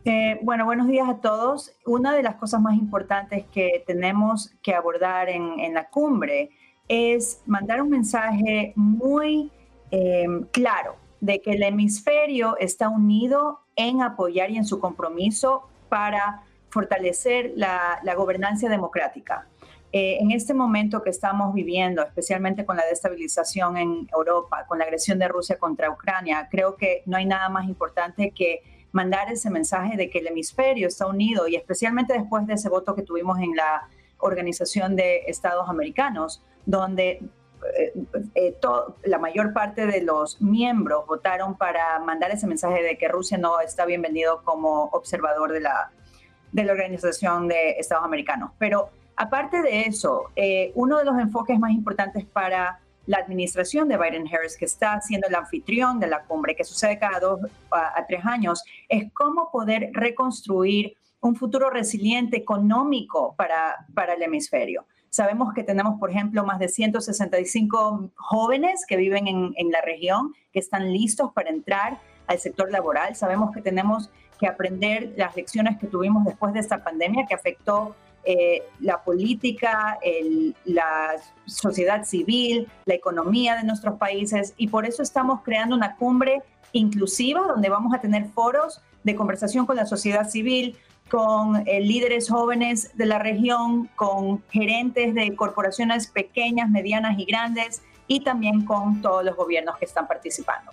Eh, bueno, buenos días a todos. Una de las cosas más importantes que tenemos que abordar en, en la cumbre es mandar un mensaje muy Em, claro de que el hemisferio está unido en apoyar y en su compromiso para fortalecer la, gobernanza democrática. Eh, en este momento que estamos viviendo, especialmente con la destabilización en Europa, con la agresión de Rusia contra Ucrania, creo que no hay nada más importante que mandar ese mensaje de que el hemisferio está unido y especialmente después de ese voto que tuvimos en la Organización de Estados Americanos, donde eh, la mayor parte de los miembros votaron para mandar ese mensaje de que Rusia no está bienvenido como observador de la, de la Organización de Estados Americanos. Pero aparte de eso, uno de los enfoques más importantes para la administración de Biden-Harris, que está siendo el anfitrión de la cumbre, que sucede cada dos a, tres años, es cómo poder reconstruir un futuro resiliente económico para, para el hemisferio. Sabemos que tenemos, por ejemplo, más de 165 jóvenes que viven en, en, la región, que están listos para entrar al sector laboral. Sabemos que tenemos que aprender las lecciones que tuvimos después de esta pandemia que afectó eh, la política, la sociedad civil, la economía de nuestros países y por eso estamos creando una cumbre inclusiva donde vamos a tener foros de conversación con la sociedad civil, con eh, líderes jóvenes de la región, con gerentes de corporaciones pequeñas, medianas y grandes y también con todos los gobiernos que están participando.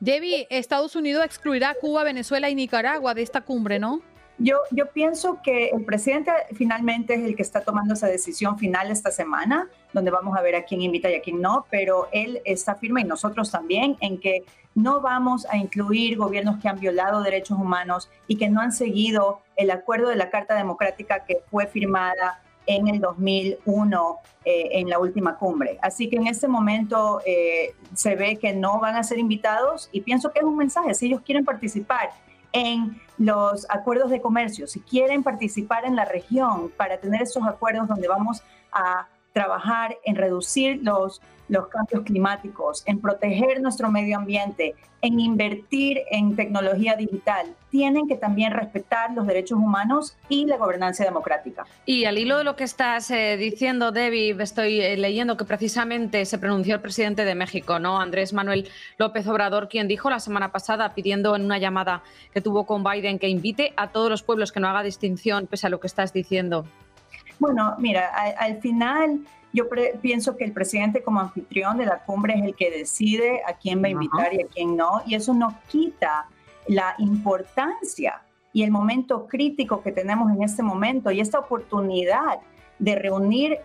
Debbie, Estados Unidos excluirá a Cuba, Venezuela y Nicaragua de esta cumbre, ¿no? Yo, yo pienso que el presidente finalmente es el que está tomando esa decisión final esta semana, donde vamos a ver a quién invita y a quién no, pero él está firme y nosotros también en que no vamos a incluir gobiernos que han violado derechos humanos y que no han seguido el acuerdo de la Carta Democrática que fue firmada en el 2001 eh, en la última cumbre. Así que en este momento eh, se ve que no van a ser invitados y pienso que es un mensaje, si ellos quieren participar en los acuerdos de comercio, si quieren participar en la región para tener esos acuerdos donde vamos a trabajar en reducir los, los cambios climáticos, en proteger nuestro medio ambiente, en invertir en tecnología digital, tienen que también respetar los derechos humanos y la gobernanza democrática. Y al hilo de lo que estás eh, diciendo, Debbie, estoy eh, leyendo que precisamente se pronunció el presidente de México, ¿no? Andrés Manuel López Obrador, quien dijo la semana pasada, pidiendo en una llamada que tuvo con Biden, que invite a todos los pueblos que no haga distinción, pese a lo que estás diciendo. Bueno, mira, al, final yo pienso que el presidente como anfitrión de la cumbre es el que decide a quién va a invitar y a quién no, y eso no quita la importancia y el momento crítico que tenemos en este momento y esta oportunidad de reunir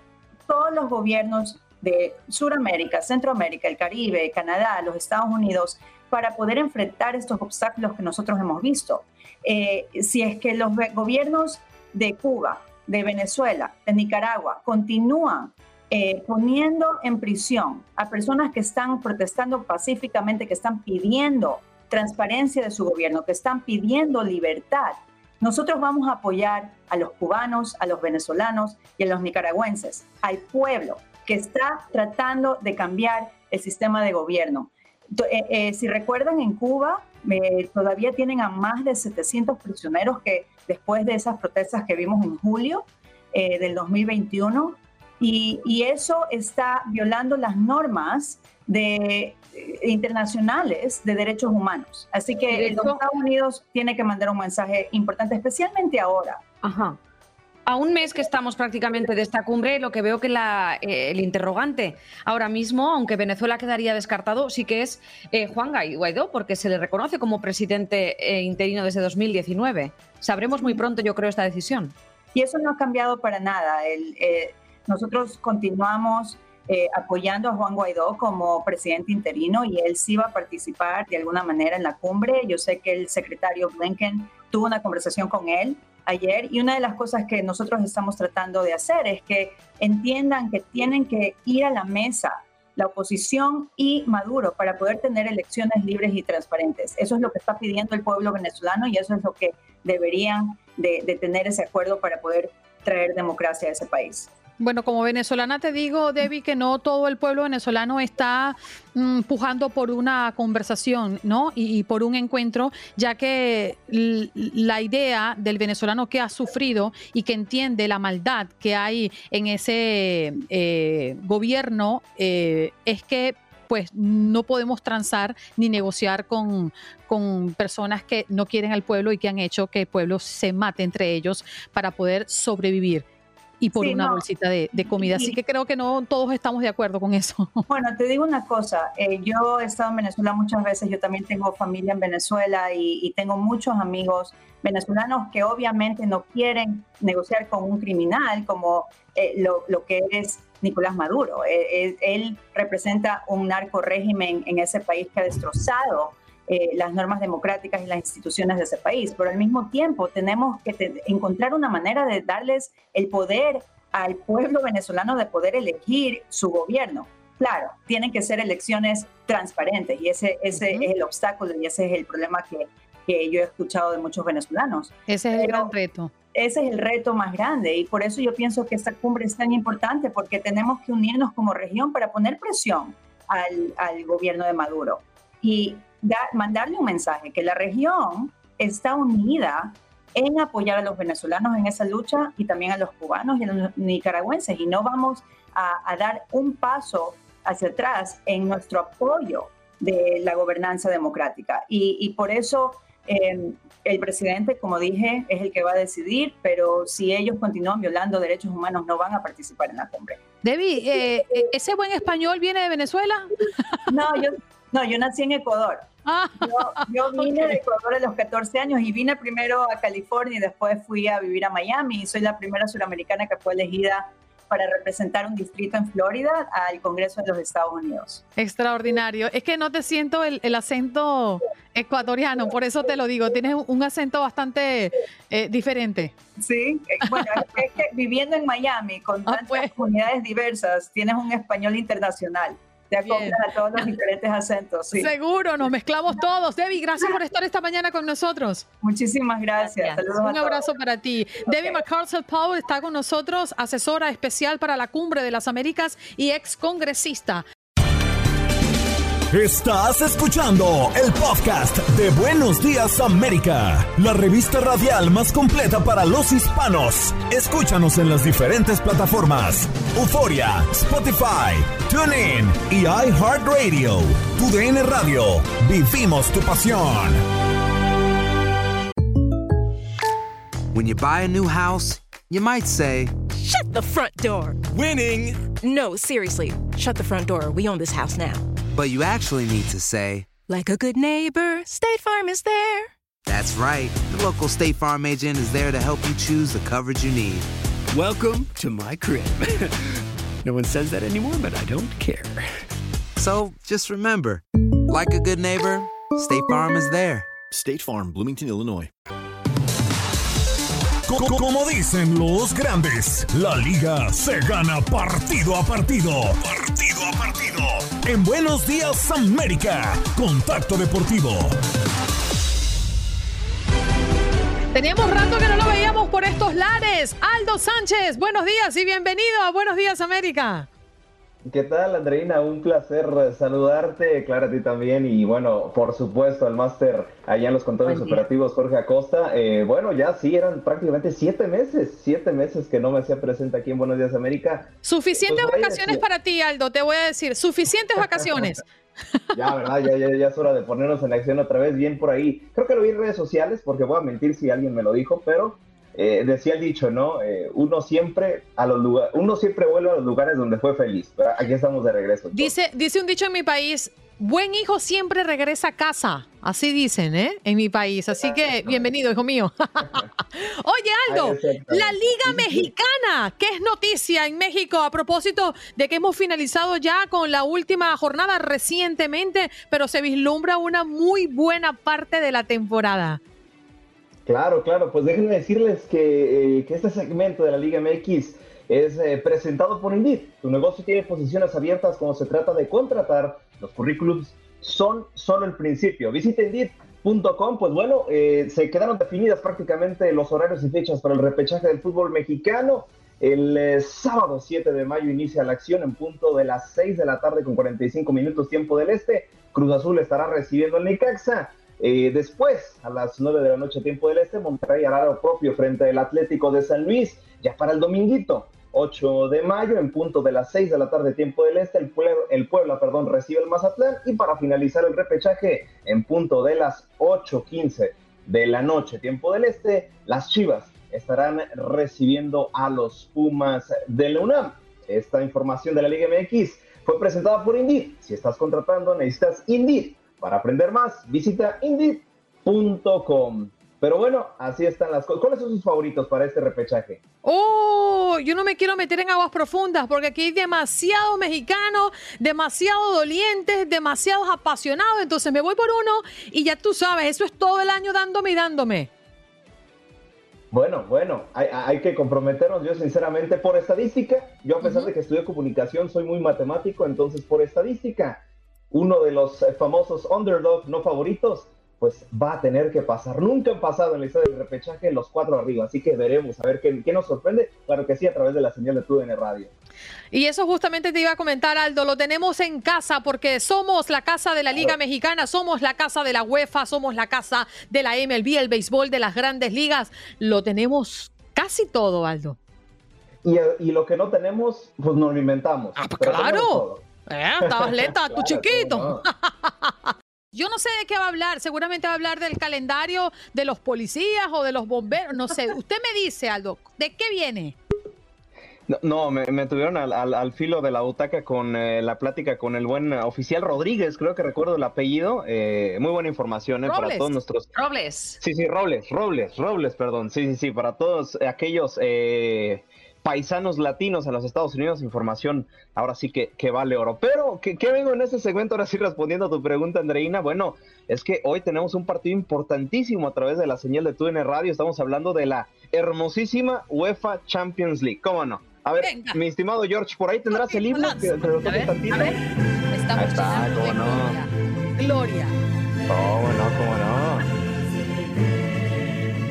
todos los gobiernos de Sudamérica, Centroamérica, el Caribe, Canadá, los Estados Unidos, para poder enfrentar estos obstáculos que nosotros hemos visto. Eh, si es que los gobiernos de Cuba, de Venezuela, de Nicaragua, continúan eh, poniendo en prisión a personas que están protestando pacíficamente, que están pidiendo transparencia de su gobierno, que están pidiendo libertad, nosotros vamos a apoyar a los cubanos, a los venezolanos y a los nicaragüenses, al pueblo que está tratando de cambiar el sistema de gobierno. Eh, eh, si recuerdan, en Cuba todavía tienen a más de 700 prisioneros que después de esas protestas que vimos en julio eh, del 2021, y, y, eso está violando las normas de, internacionales de derechos humanos. Así que los Estados Unidos tiene que mandar un mensaje importante, especialmente ahora. Ajá a un mes que estamos prácticamente de esta cumbre, lo que veo que eh, el interrogante ahora mismo, aunque Venezuela quedaría descartado, sí que es eh, Juan Guaidó, porque se le reconoce como presidente eh, interino desde 2019. Sabremos muy pronto, yo creo, esta decisión. Y eso no ha cambiado para nada. nosotros continuamos apoyando a Juan Guaidó como presidente interino y él sí va a participar de alguna manera en la cumbre. Yo sé que el secretario Blinken tuvo una conversación con él ayer y una de las cosas que nosotros estamos tratando de hacer es que entiendan que tienen que ir a la mesa la oposición y Maduro para poder tener elecciones libres y transparentes. Eso es lo que está pidiendo el pueblo venezolano y eso es lo que deberían de, tener ese acuerdo para poder traer democracia a ese país. Bueno, como venezolana te digo, Debbie, que no todo el pueblo venezolano está mm, pujando por una conversación, ¿no? Y, por un encuentro, ya que la idea del venezolano que ha sufrido y que entiende la maldad que hay en ese eh, gobierno eh, es que pues no podemos transar ni negociar con, con personas que no quieren al pueblo y que han hecho que el pueblo se mate entre ellos para poder sobrevivir y por una bolsita de, comida. Así que creo que no todos estamos de acuerdo con eso. Bueno, te digo una cosa, eh, yo he estado en Venezuela muchas veces, yo también tengo familia en Venezuela y, tengo muchos amigos venezolanos que obviamente no quieren negociar con un criminal como eh, lo, lo, que es Nicolás Maduro. Él, representa un narco régimen en ese país que ha destrozado eh, las normas democráticas y las instituciones de ese país, pero al mismo tiempo tenemos que encontrar una manera de darles el poder al pueblo venezolano de poder elegir su gobierno. Claro, tienen que ser elecciones transparentes y ese, ese es el obstáculo y ese es el problema que, que yo he escuchado de muchos venezolanos. Ese es el gran reto. Ese es el reto más grande y por eso yo pienso que esta cumbre es tan importante porque tenemos que unirnos como región para poner presión al, al gobierno de Maduro y mandarle un mensaje que la región está unida en apoyar a los venezolanos en esa lucha y también a los cubanos y a los nicaragüenses y no vamos a, dar un paso hacia atrás en nuestro apoyo de la gobernanza democrática. Y, por eso em, el presidente, como dije, es el que va a decidir, pero si ellos continúan violando derechos humanos, no van a participar en la cumbre. Debbie, eh, eh, ¿ese buen español viene de Venezuela? No, yo, no, yo nací en Ecuador. Ah, yo, vine de Ecuador a los 14 años y vine primero a California y después fui a vivir a Miami y soy la primera suramericana que fue elegida para representar un distrito en Florida al Congreso de los Estados Unidos. Extraordinario. Es que no te siento el, acento ecuatoriano, por eso te lo digo. Tienes un acento bastante eh, diferente. Sí, eh, bueno, es que viviendo en Miami con ah, tantas pues. comunidades diversas, tienes un español internacional te acoplas a todos los diferentes acentos. Seguro, nos mezclamos todos. Debbie, gracias por estar esta mañana con nosotros. Muchísimas gracias. Un abrazo para ti. Debbie McCarthy Powell está con nosotros, asesora especial para la Cumbre de las Américas y ex congresista. Estás escuchando el podcast de Buenos Días América, la revista radial más completa para los hispanos. Escúchanos en las diferentes plataformas: Euforia, Spotify, TuneIn y iHeartRadio. Tu DN Radio. Vivimos tu pasión. When you buy a new house, you might say, "Shut the front door." Winning. No, seriously. Shut the front door. We own this house now. But you actually need to say, like a good neighbor, State Farm is there. That's right. The local State Farm agent is there to help you choose the coverage you need. Welcome to my crib. no one says that anymore, but I don't care. So just remember, like a good neighbor, State Farm is there. State Farm, Bloomington, Illinois. Como dicen los grandes, la liga se gana partido a partido. Partido a partido. En Buenos Días América, Contacto Deportivo. Teníamos rato que no lo veíamos por estos lares. Aldo Sánchez, buenos días y bienvenido a Buenos Días América. ¿Qué tal, Andreina? Un placer saludarte, Clara, a ti también. Y bueno, por supuesto, al máster allá en los controles operativos, Jorge Acosta. Eh, bueno, ya sí, eran prácticamente siete meses, siete meses que no me hacía presente aquí en Buenos Días América. Suficientes pues, vacaciones para ti, Aldo, te voy a decir, suficientes vacaciones. ya, ¿verdad? Ya, ya, ya, es hora de ponernos en acción otra vez, bien por ahí. Creo que lo vi en redes sociales, porque voy a mentir si alguien me lo dijo, pero eh, decía el dicho, ¿no? Eh, uno siempre a los lugares, uno siempre vuelve a los lugares donde fue feliz. Aquí estamos de regreso. Dice, dice un dicho en mi país, buen hijo siempre regresa a casa. Así dicen, ¿eh? En mi país. Así que bienvenido, hijo mío. Oye, Aldo, la Liga Mexicana, ¿qué es noticia en México a propósito de que hemos finalizado ya con la última jornada recientemente, pero se vislumbra una muy buena parte de la temporada? Claro, claro, pues déjenme decirles que, eh, este segmento de la Liga MX es eh, presentado por Indeed. Tu negocio tiene posiciones abiertas cuando se trata de contratar. Los currículums son solo el principio. Visita Indeed.com, pues bueno, eh, se quedaron definidas prácticamente los horarios y fechas para el repechaje del fútbol mexicano. El sábado 7 de mayo inicia la acción en punto de las 6 de la tarde con 45 minutos tiempo del este. Cruz Azul estará recibiendo el Necaxa. Eh, después, a las 9 de la noche, tiempo del este, Monterrey hará lo propio frente al Atlético de San Luis, ya para el dominguito, 8 de mayo, en punto de las 6 de la tarde, tiempo del este, el, Puebla, el Puebla perdón, recibe el Mazatlán y para finalizar el repechaje, en punto de las 8.15 de la noche, tiempo del este, las Chivas estarán recibiendo a los Pumas de la UNAM. Esta información de la Liga MX fue presentada por Indeed. Si estás contratando, necesitas Indeed para aprender más, visita indie.com. Pero bueno, así están las cosas. ¿Cuáles son sus favoritos para este repechaje? ¡Oh! yo no me quiero meter en aguas profundas porque aquí hay demasiados mexicanos, demasiado dolientes, demasiados apasionados. Entonces me voy por uno y ya tú sabes, eso es todo el año dándome y dándome. Bueno, bueno, hay, que comprometernos. Yo sinceramente, por estadística, yo a pesar de que estudié comunicación, soy muy matemático, entonces por estadística, uno de los famosos underdog no favoritos pues va a tener que pasar. Nunca han pasado en la historia del repechaje los cuatro arriba, así que veremos a ver qué, qué nos sorprende. Claro que sí, a través de la señal de TUDN Radio. Y eso justamente te iba a comentar, Aldo, lo tenemos en casa porque somos la casa de la Liga Mexicana, somos la casa de la UEFA, somos la casa de la MLB, el béisbol de las grandes ligas. Lo tenemos casi todo, Aldo. Y, y lo que no tenemos, pues nos lo inventamos. Ah, claro. Eh, estabas lenta, tu chiquito. Yo no sé de qué va a hablar, seguramente va a hablar del calendario de los policías o de los bomberos, no sé. Usted me dice, Aldo, ¿de qué viene? No, me, tuvieron al, filo de la butaca con eh, la plática con el buen oficial Rodríguez, creo que recuerdo el apellido. Eh, muy buena información eh, para todos nuestros. Robles. Sí, sí, Robles, Robles, Robles, perdón. Sí, sí, sí, para todos aquellos paisanos latinos en los Estados Unidos, información ahora sí que, que vale oro. Pero, ¿qué, vengo en este segmento ahora sí respondiendo a tu pregunta, Andreina? Bueno, es que hoy tenemos un partido importantísimo a través de la señal de TUN Radio. Estamos hablando de la hermosísima UEFA Champions League. ¿Cómo no? A ver, mi estimado George, por ahí tendrás el que, lo a ver, a ver. Estamos está, cómo no. Gloria. ¿Cómo no? ¿Cómo no?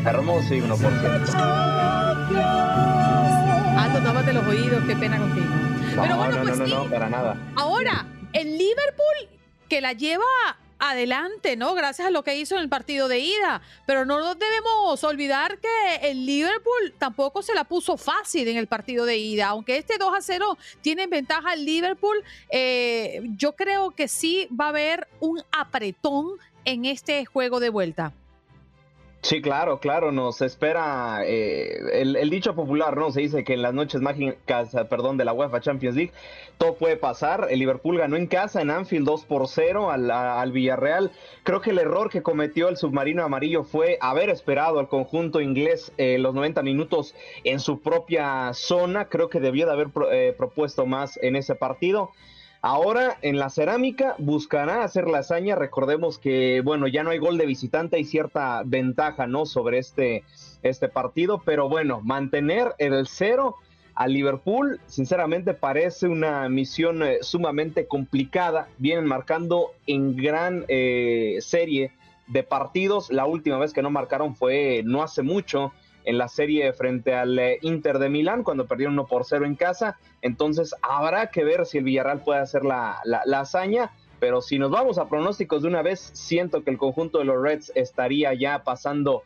Hermoso himno, por cierto tómate los oídos, qué pena contigo. Pero bueno, no, pues no, sí. no, para nada. Ahora, el Liverpool que la lleva adelante, ¿no? Gracias a lo que hizo en el partido de ida. Pero no nos debemos olvidar que el Liverpool tampoco se la puso fácil en el partido de ida. Aunque este 2 a 0 tiene ventaja el Liverpool, eh, yo creo que sí va a haber un apretón en este juego de vuelta. Sí, claro, claro, nos espera eh, el, dicho popular, ¿no? Se dice que en las noches mágicas, perdón, de la UEFA Champions League, todo puede pasar. El Liverpool ganó en casa, en Anfield, 2 por 0 al, al, Villarreal. Creo que el error que cometió el submarino amarillo fue haber esperado al conjunto inglés eh, los 90 minutos en su propia zona. Creo que debió de haber eh, propuesto más en ese partido. Ahora en la cerámica buscará hacer la hazaña. Recordemos que, bueno, ya no hay gol de visitante, hay cierta ventaja, ¿no? Sobre este, este partido, pero bueno, mantener el cero a Liverpool, sinceramente parece una misión eh, sumamente complicada. Vienen marcando en gran eh, serie de partidos. La última vez que no marcaron fue no hace mucho en la serie frente al eh, Inter de Milán cuando perdieron 1 por 0 en casa. Entonces habrá que ver si el Villarreal puede hacer la, la, hazaña. Pero si nos vamos a pronósticos de una vez, siento que el conjunto de los Reds estaría ya pasando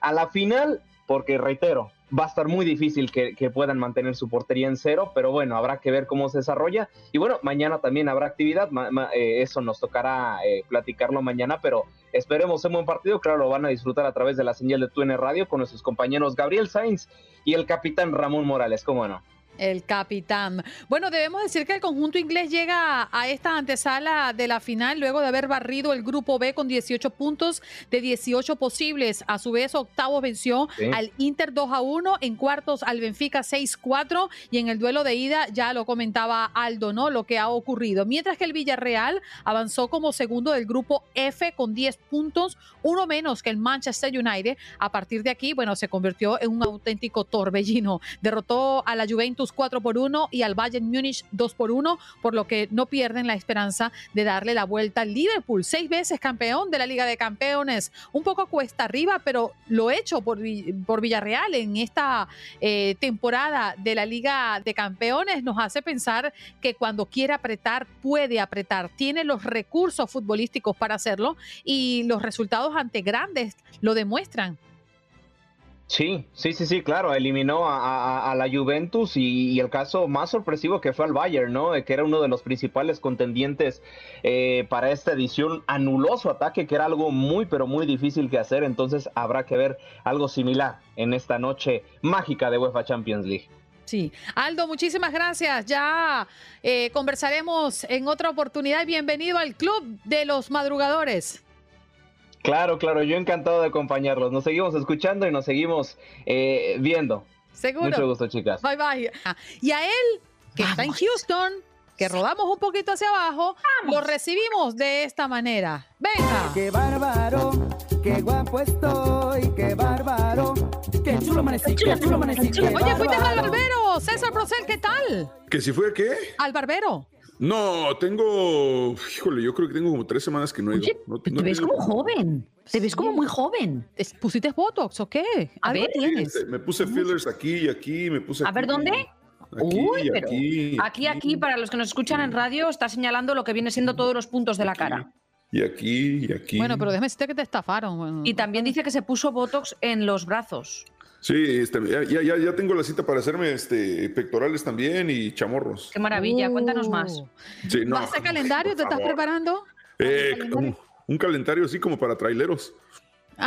a la final, porque reitero, va a estar muy difícil que, puedan mantener su portería en cero, pero bueno, habrá que ver cómo se desarrolla. Y bueno, mañana también habrá actividad, eh, eso nos tocará eh, platicarlo mañana, pero esperemos un buen partido, claro, lo van a disfrutar a través de la señal de TUN Radio con nuestros compañeros Gabriel Sainz y el capitán Ramón Morales, ¿cómo no? El capitán. Bueno, debemos decir que el conjunto inglés llega a esta antesala de la final luego de haber barrido el grupo B con 18 puntos de 18 posibles. A su vez, octavo venció al Inter 2 a 1, en cuartos al Benfica 6-4 y en el duelo de ida ya lo comentaba Aldo, ¿no? Lo que ha ocurrido. Mientras que el Villarreal avanzó como segundo del grupo F con 10 puntos, uno menos que el Manchester United. A partir de aquí, bueno, se convirtió en un auténtico torbellino. Derrotó a la Juventus 4 por 1 y al Bayern Múnich 2 por 1, por lo que no pierden la esperanza de darle la vuelta al Liverpool, seis veces campeón de la Liga de Campeones, un poco cuesta arriba, pero lo hecho por, por Villarreal en esta eh, temporada de la Liga de Campeones. Nos hace pensar que cuando quiere apretar, puede apretar, tiene los recursos futbolísticos para hacerlo y los resultados ante grandes lo demuestran. Sí, sí, sí, sí, claro, eliminó a, la Juventus y, el caso más sorpresivo que fue al Bayern, ¿no? Que era uno de los principales contendientes eh, para esta edición, anuló su ataque, que era algo muy, pero muy difícil que hacer, entonces habrá que ver algo similar en esta noche mágica de UEFA Champions League. Sí, Aldo, muchísimas gracias. Ya eh, conversaremos en otra oportunidad. Bienvenido al Club de los Madrugadores. Claro, claro, yo encantado de acompañarlos. Nos seguimos escuchando y nos seguimos eh, viendo. Seguro. Mucho gusto, chicas. Bye bye. Ah, Y a él, que está en Houston, que rodamos un poquito hacia abajo, lo recibimos de esta manera. Venga. Qué bárbaro, qué guapo estoy, qué bárbaro, qué chulo amanecí, qué chulo amanecí. Oye, fuiste al barbero. César Procel, ¿qué tal? ¿Que si fue qué? Al barbero. No, tengo. Híjole, yo creo que tengo como tres semanas que no he ido. Oye, No- te no ves ido. como joven. Te ves como muy joven. ¿Pusiste Botox o qué? A ver, tienes? Este, Me puse fillers aquí y aquí, me puse A ver, ¿dónde? Aquí Uy, pero aquí. aquí, aquí, para los que nos escuchan en radio, está señalando lo que viene siendo todos los puntos de la cara. Y aquí y aquí. Bueno, pero déjame decirte que te estafaron. bueno. Y también dice que se puso Botox en los brazos. Sí, este, ya, ya, ya- tengo la cita para hacerme este, pectorales también y chamorros. Qué maravilla, cuéntanos más. Sí, no, ¿Vas a calendario? por ¿Te estás preparando? Eh, un, un calendario así como para traileros.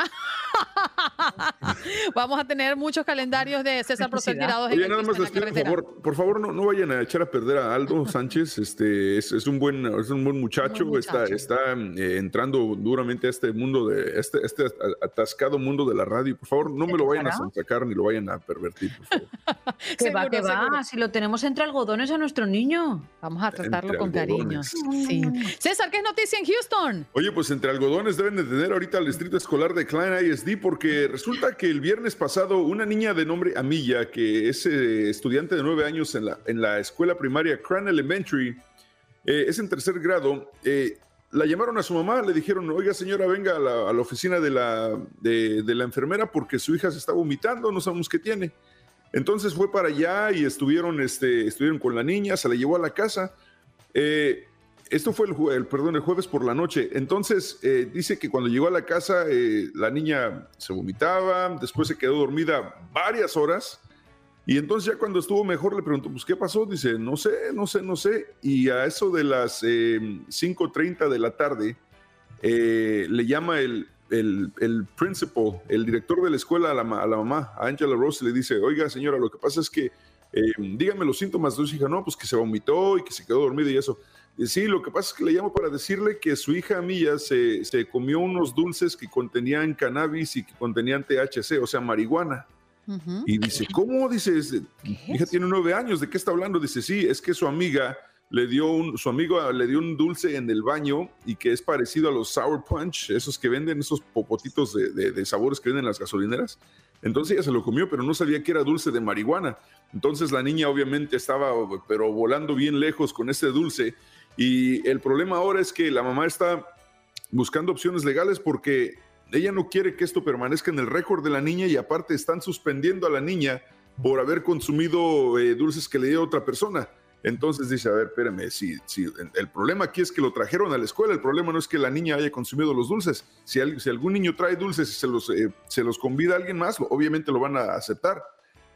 Vamos a tener muchos calendarios de César Procel tirados en, Oye, nada más les pido, por carretera. favor, por favor no, no vayan a echar a perder a Aldo Sánchez. Este es, es un buen, es un buen muchacho. Buen Está, muchacho. está eh, entrando duramente a este mundo de este, este atascado mundo de la radio. Por favor, no me lo vayan a sacar ni lo vayan a pervertir. por favor. Que va, Seguro, que va. Si lo tenemos entre algodones a nuestro niño. Vamos a tratarlo Entre con cariño. Sí. César, ¿qué es noticia en Houston? Oye, pues entre algodones deben de tener ahorita al distrito escolar de Klein ISD porque resulta que el viernes pasado una niña de nombre Amilla, que es eh, estudiante de nueve años en la, en la escuela primaria Cran Elementary, eh, es en tercer grado, eh, la llamaron a su mamá, le dijeron, oiga señora, venga a la, oficina de la, de, la enfermera porque su hija se está vomitando, no sabemos qué tiene. Entonces fue para allá y estuvieron, este, estuvieron con la niña, se la llevó a la casa. Esto fue el, el- perdón, el jueves por la noche. Entonces eh, dice que cuando llegó a la casa eh, la niña se vomitaba, después se quedó dormida varias horas y entonces ya cuando estuvo mejor le preguntó, pues ¿qué pasó? Dice, no sé, no sé, no sé. Y a eso de las eh, 5.30 de la tarde eh, le llama el, el, el principal, el director de la escuela a la, a la mamá, a Angela Rose, le dice, oiga señora, lo que pasa es que eh, dígame los síntomas de su hija, no, pues que se vomitó y que se quedó dormida y eso. Y sí, lo que pasa es que le llamo para decirle que su hija Milla se, se comió unos dulces que contenían cannabis y que contenían THC, o sea, marihuana. Y dice, ¿cómo? Dice, "Es- mi hija tiene nueve años, ¿de qué está hablando? Dice, sí, es que su amiga le dio un, su amigo le dio un dulce en el baño y que es parecido a los Sour Punch, esos que venden, esos popotitos de, de- de sabores que venden en las gasolineras. Entonces ella se lo comió, pero no sabía que era dulce de marihuana. Entonces la niña obviamente estaba, pero volando bien lejos con ese dulce. Y el problema ahora es que la mamá está buscando opciones legales porque ella no quiere que esto permanezca en el récord de la niña y aparte están suspendiendo a la niña por haber consumido eh, dulces que le dio otra persona. Entonces dice, a ver, espérame, si, si el problema aquí es que lo trajeron a la escuela, el problema no es que la niña haya consumido los dulces. Si, si algún niño trae dulces y se los, eh, se los convida a alguien más, obviamente lo van a aceptar.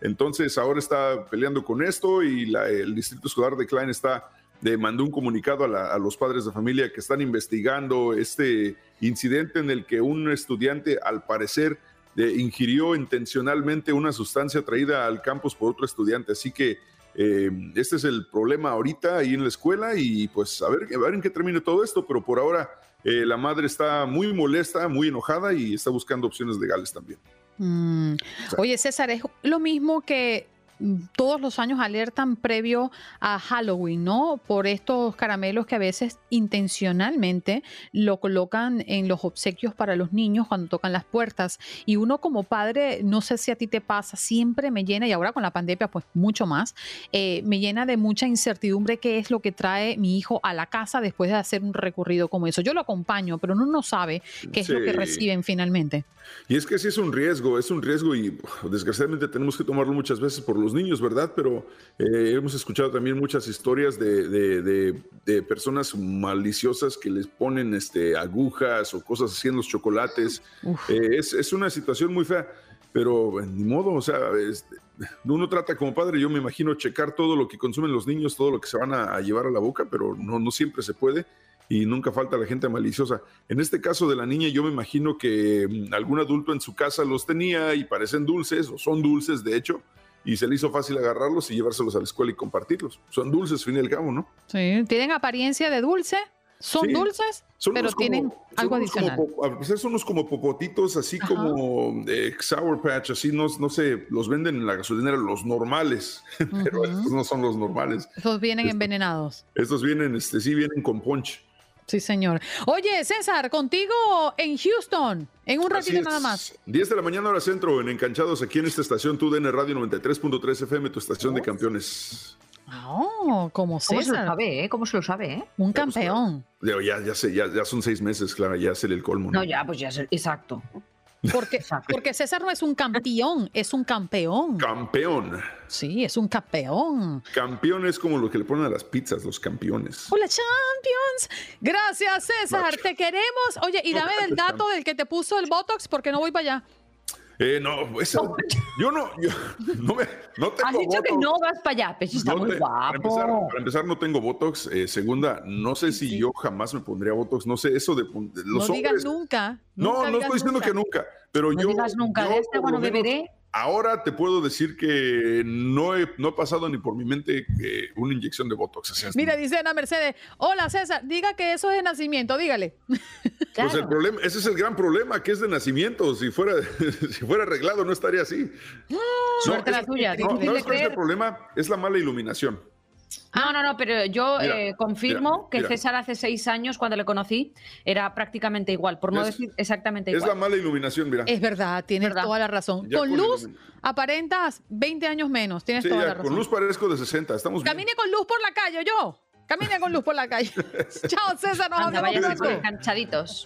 Entonces ahora está peleando con esto y el distrito escolar de Klein está le mandó un comunicado a, la- a los padres de familia que están investigando este incidente en el que un estudiante al parecer eh, ingirió intencionalmente una sustancia traída al campus por otro estudiante. Así que eh, este es el problema ahorita ahí en la escuela y pues a ver, a ver en qué termine todo esto, pero por ahora eh, la madre está muy molesta, muy enojada y está buscando opciones legales también. Mm. Oye, César, es lo mismo que todos los años alertan previo a Halloween, ¿no? Por estos caramelos que a veces intencionalmente lo colocan en los obsequios para los niños cuando tocan las puertas. Y uno como padre, no sé si a ti te pasa, siempre me llena, y ahora con la pandemia pues mucho más, eh, me llena de mucha incertidumbre qué es lo que trae mi hijo a la casa después de hacer un recorrido como eso. Yo lo acompaño, pero uno no sabe qué es lo que reciben finalmente. Y es que sí es un riesgo, es un riesgo y desgraciadamente tenemos que tomarlo muchas veces por los niños, ¿verdad? Pero eh, hemos escuchado también muchas historias de, de- de- de personas maliciosas que les ponen este, agujas o cosas así en los chocolates. Eh, es, es una situación muy fea, pero eh, ni modo, o sea, es- uno trata como padre, yo me imagino, checar todo lo que consumen los niños, todo lo que se van a, a llevar a la boca, pero no, no siempre se puede y nunca falta la gente maliciosa. En este caso de la niña, yo me imagino que mm, algún adulto en su casa los tenía y parecen dulces, o son dulces de hecho, y se le hizo fácil agarrarlos y llevárselos a la escuela y compartirlos. Son dulces, fin y al cabo, ¿no? Sí, tienen apariencia de dulce, Son Sí. dulces, Son pero como- tienen algo como adicional. po- a veces son unos como popotitos, así Ajá. como eh, Sour Patch, así no, no sé, los venden en la gasolinera los normales, pero estos no son los normales. Esos vienen envenenados. Estos vienen, este, sí vienen con punch. Sí, señor. Oye, César, contigo en Houston, en un ratito nada más. 10 de la mañana hora centro, en Encanchados, aquí en esta estación, TUDN Radio 93.3 FM, tu estación de campeones. Oh, como ¿Cómo se lo César. sabe, eh? ¿Cómo se lo sabe, eh? Un campeón. Ya, ya, ya sé, ya, ya son seis meses, Clara, ya es el colmo. ¿no? No, ya, pues ya, es- exacto. Porque, porque César no es un campeón, es un campeón. Campeón. Sí, es un campeón. Campeón es como lo que le ponen a las pizzas, los campeones. Hola, champions. Gracias, César. Te queremos. Oye, y No, dame el dato del que te puso el Botox porque no voy para allá. Eh, no, esa- yo no, yo no, me, no tengo Has dicho que no vas para allá, pero sí está No muy te- para, empezar, guapo. para empezar, no tengo Botox. Eh, segunda, no sé si yo jamás me pondría Botox. No sé, eso de de los no digas hombres. nunca. No, nunca no digas estoy diciendo nunca. que nunca, pero No yo. digas nunca, yo, de este no lo menos, beberé. Ahora te puedo decir que no he, no he pasado ni por mi mente eh, una inyección de Botox. sea, Mira, dice Ana Mercedes. Hola, César. Diga que eso es de nacimiento. Dígale. Pues el problema, ese es el gran problema, que es de nacimiento. Si fuera, si fuera arreglado, no estaría así. Suerte es- la tuya, No, no es cuál es el problema, es la mala iluminación. No, no, no, pero yo Mira, eh, confirmo mira, que mira. César hace seis años, cuando le conocí, era prácticamente igual, por no Es- decir exactamente Es igual. la mala iluminación, mira. Es verdad, tienes toda la razón. Ya con con luz aparentas 20 años menos. Tienes Sí, toda ya, la razón. con luz parezco de 60. Estamos bien. Camine con luz por la calle, yo. Camine con luz por la calle. Chao, César. Nos Anda, hablamos pronto. enganchaditos.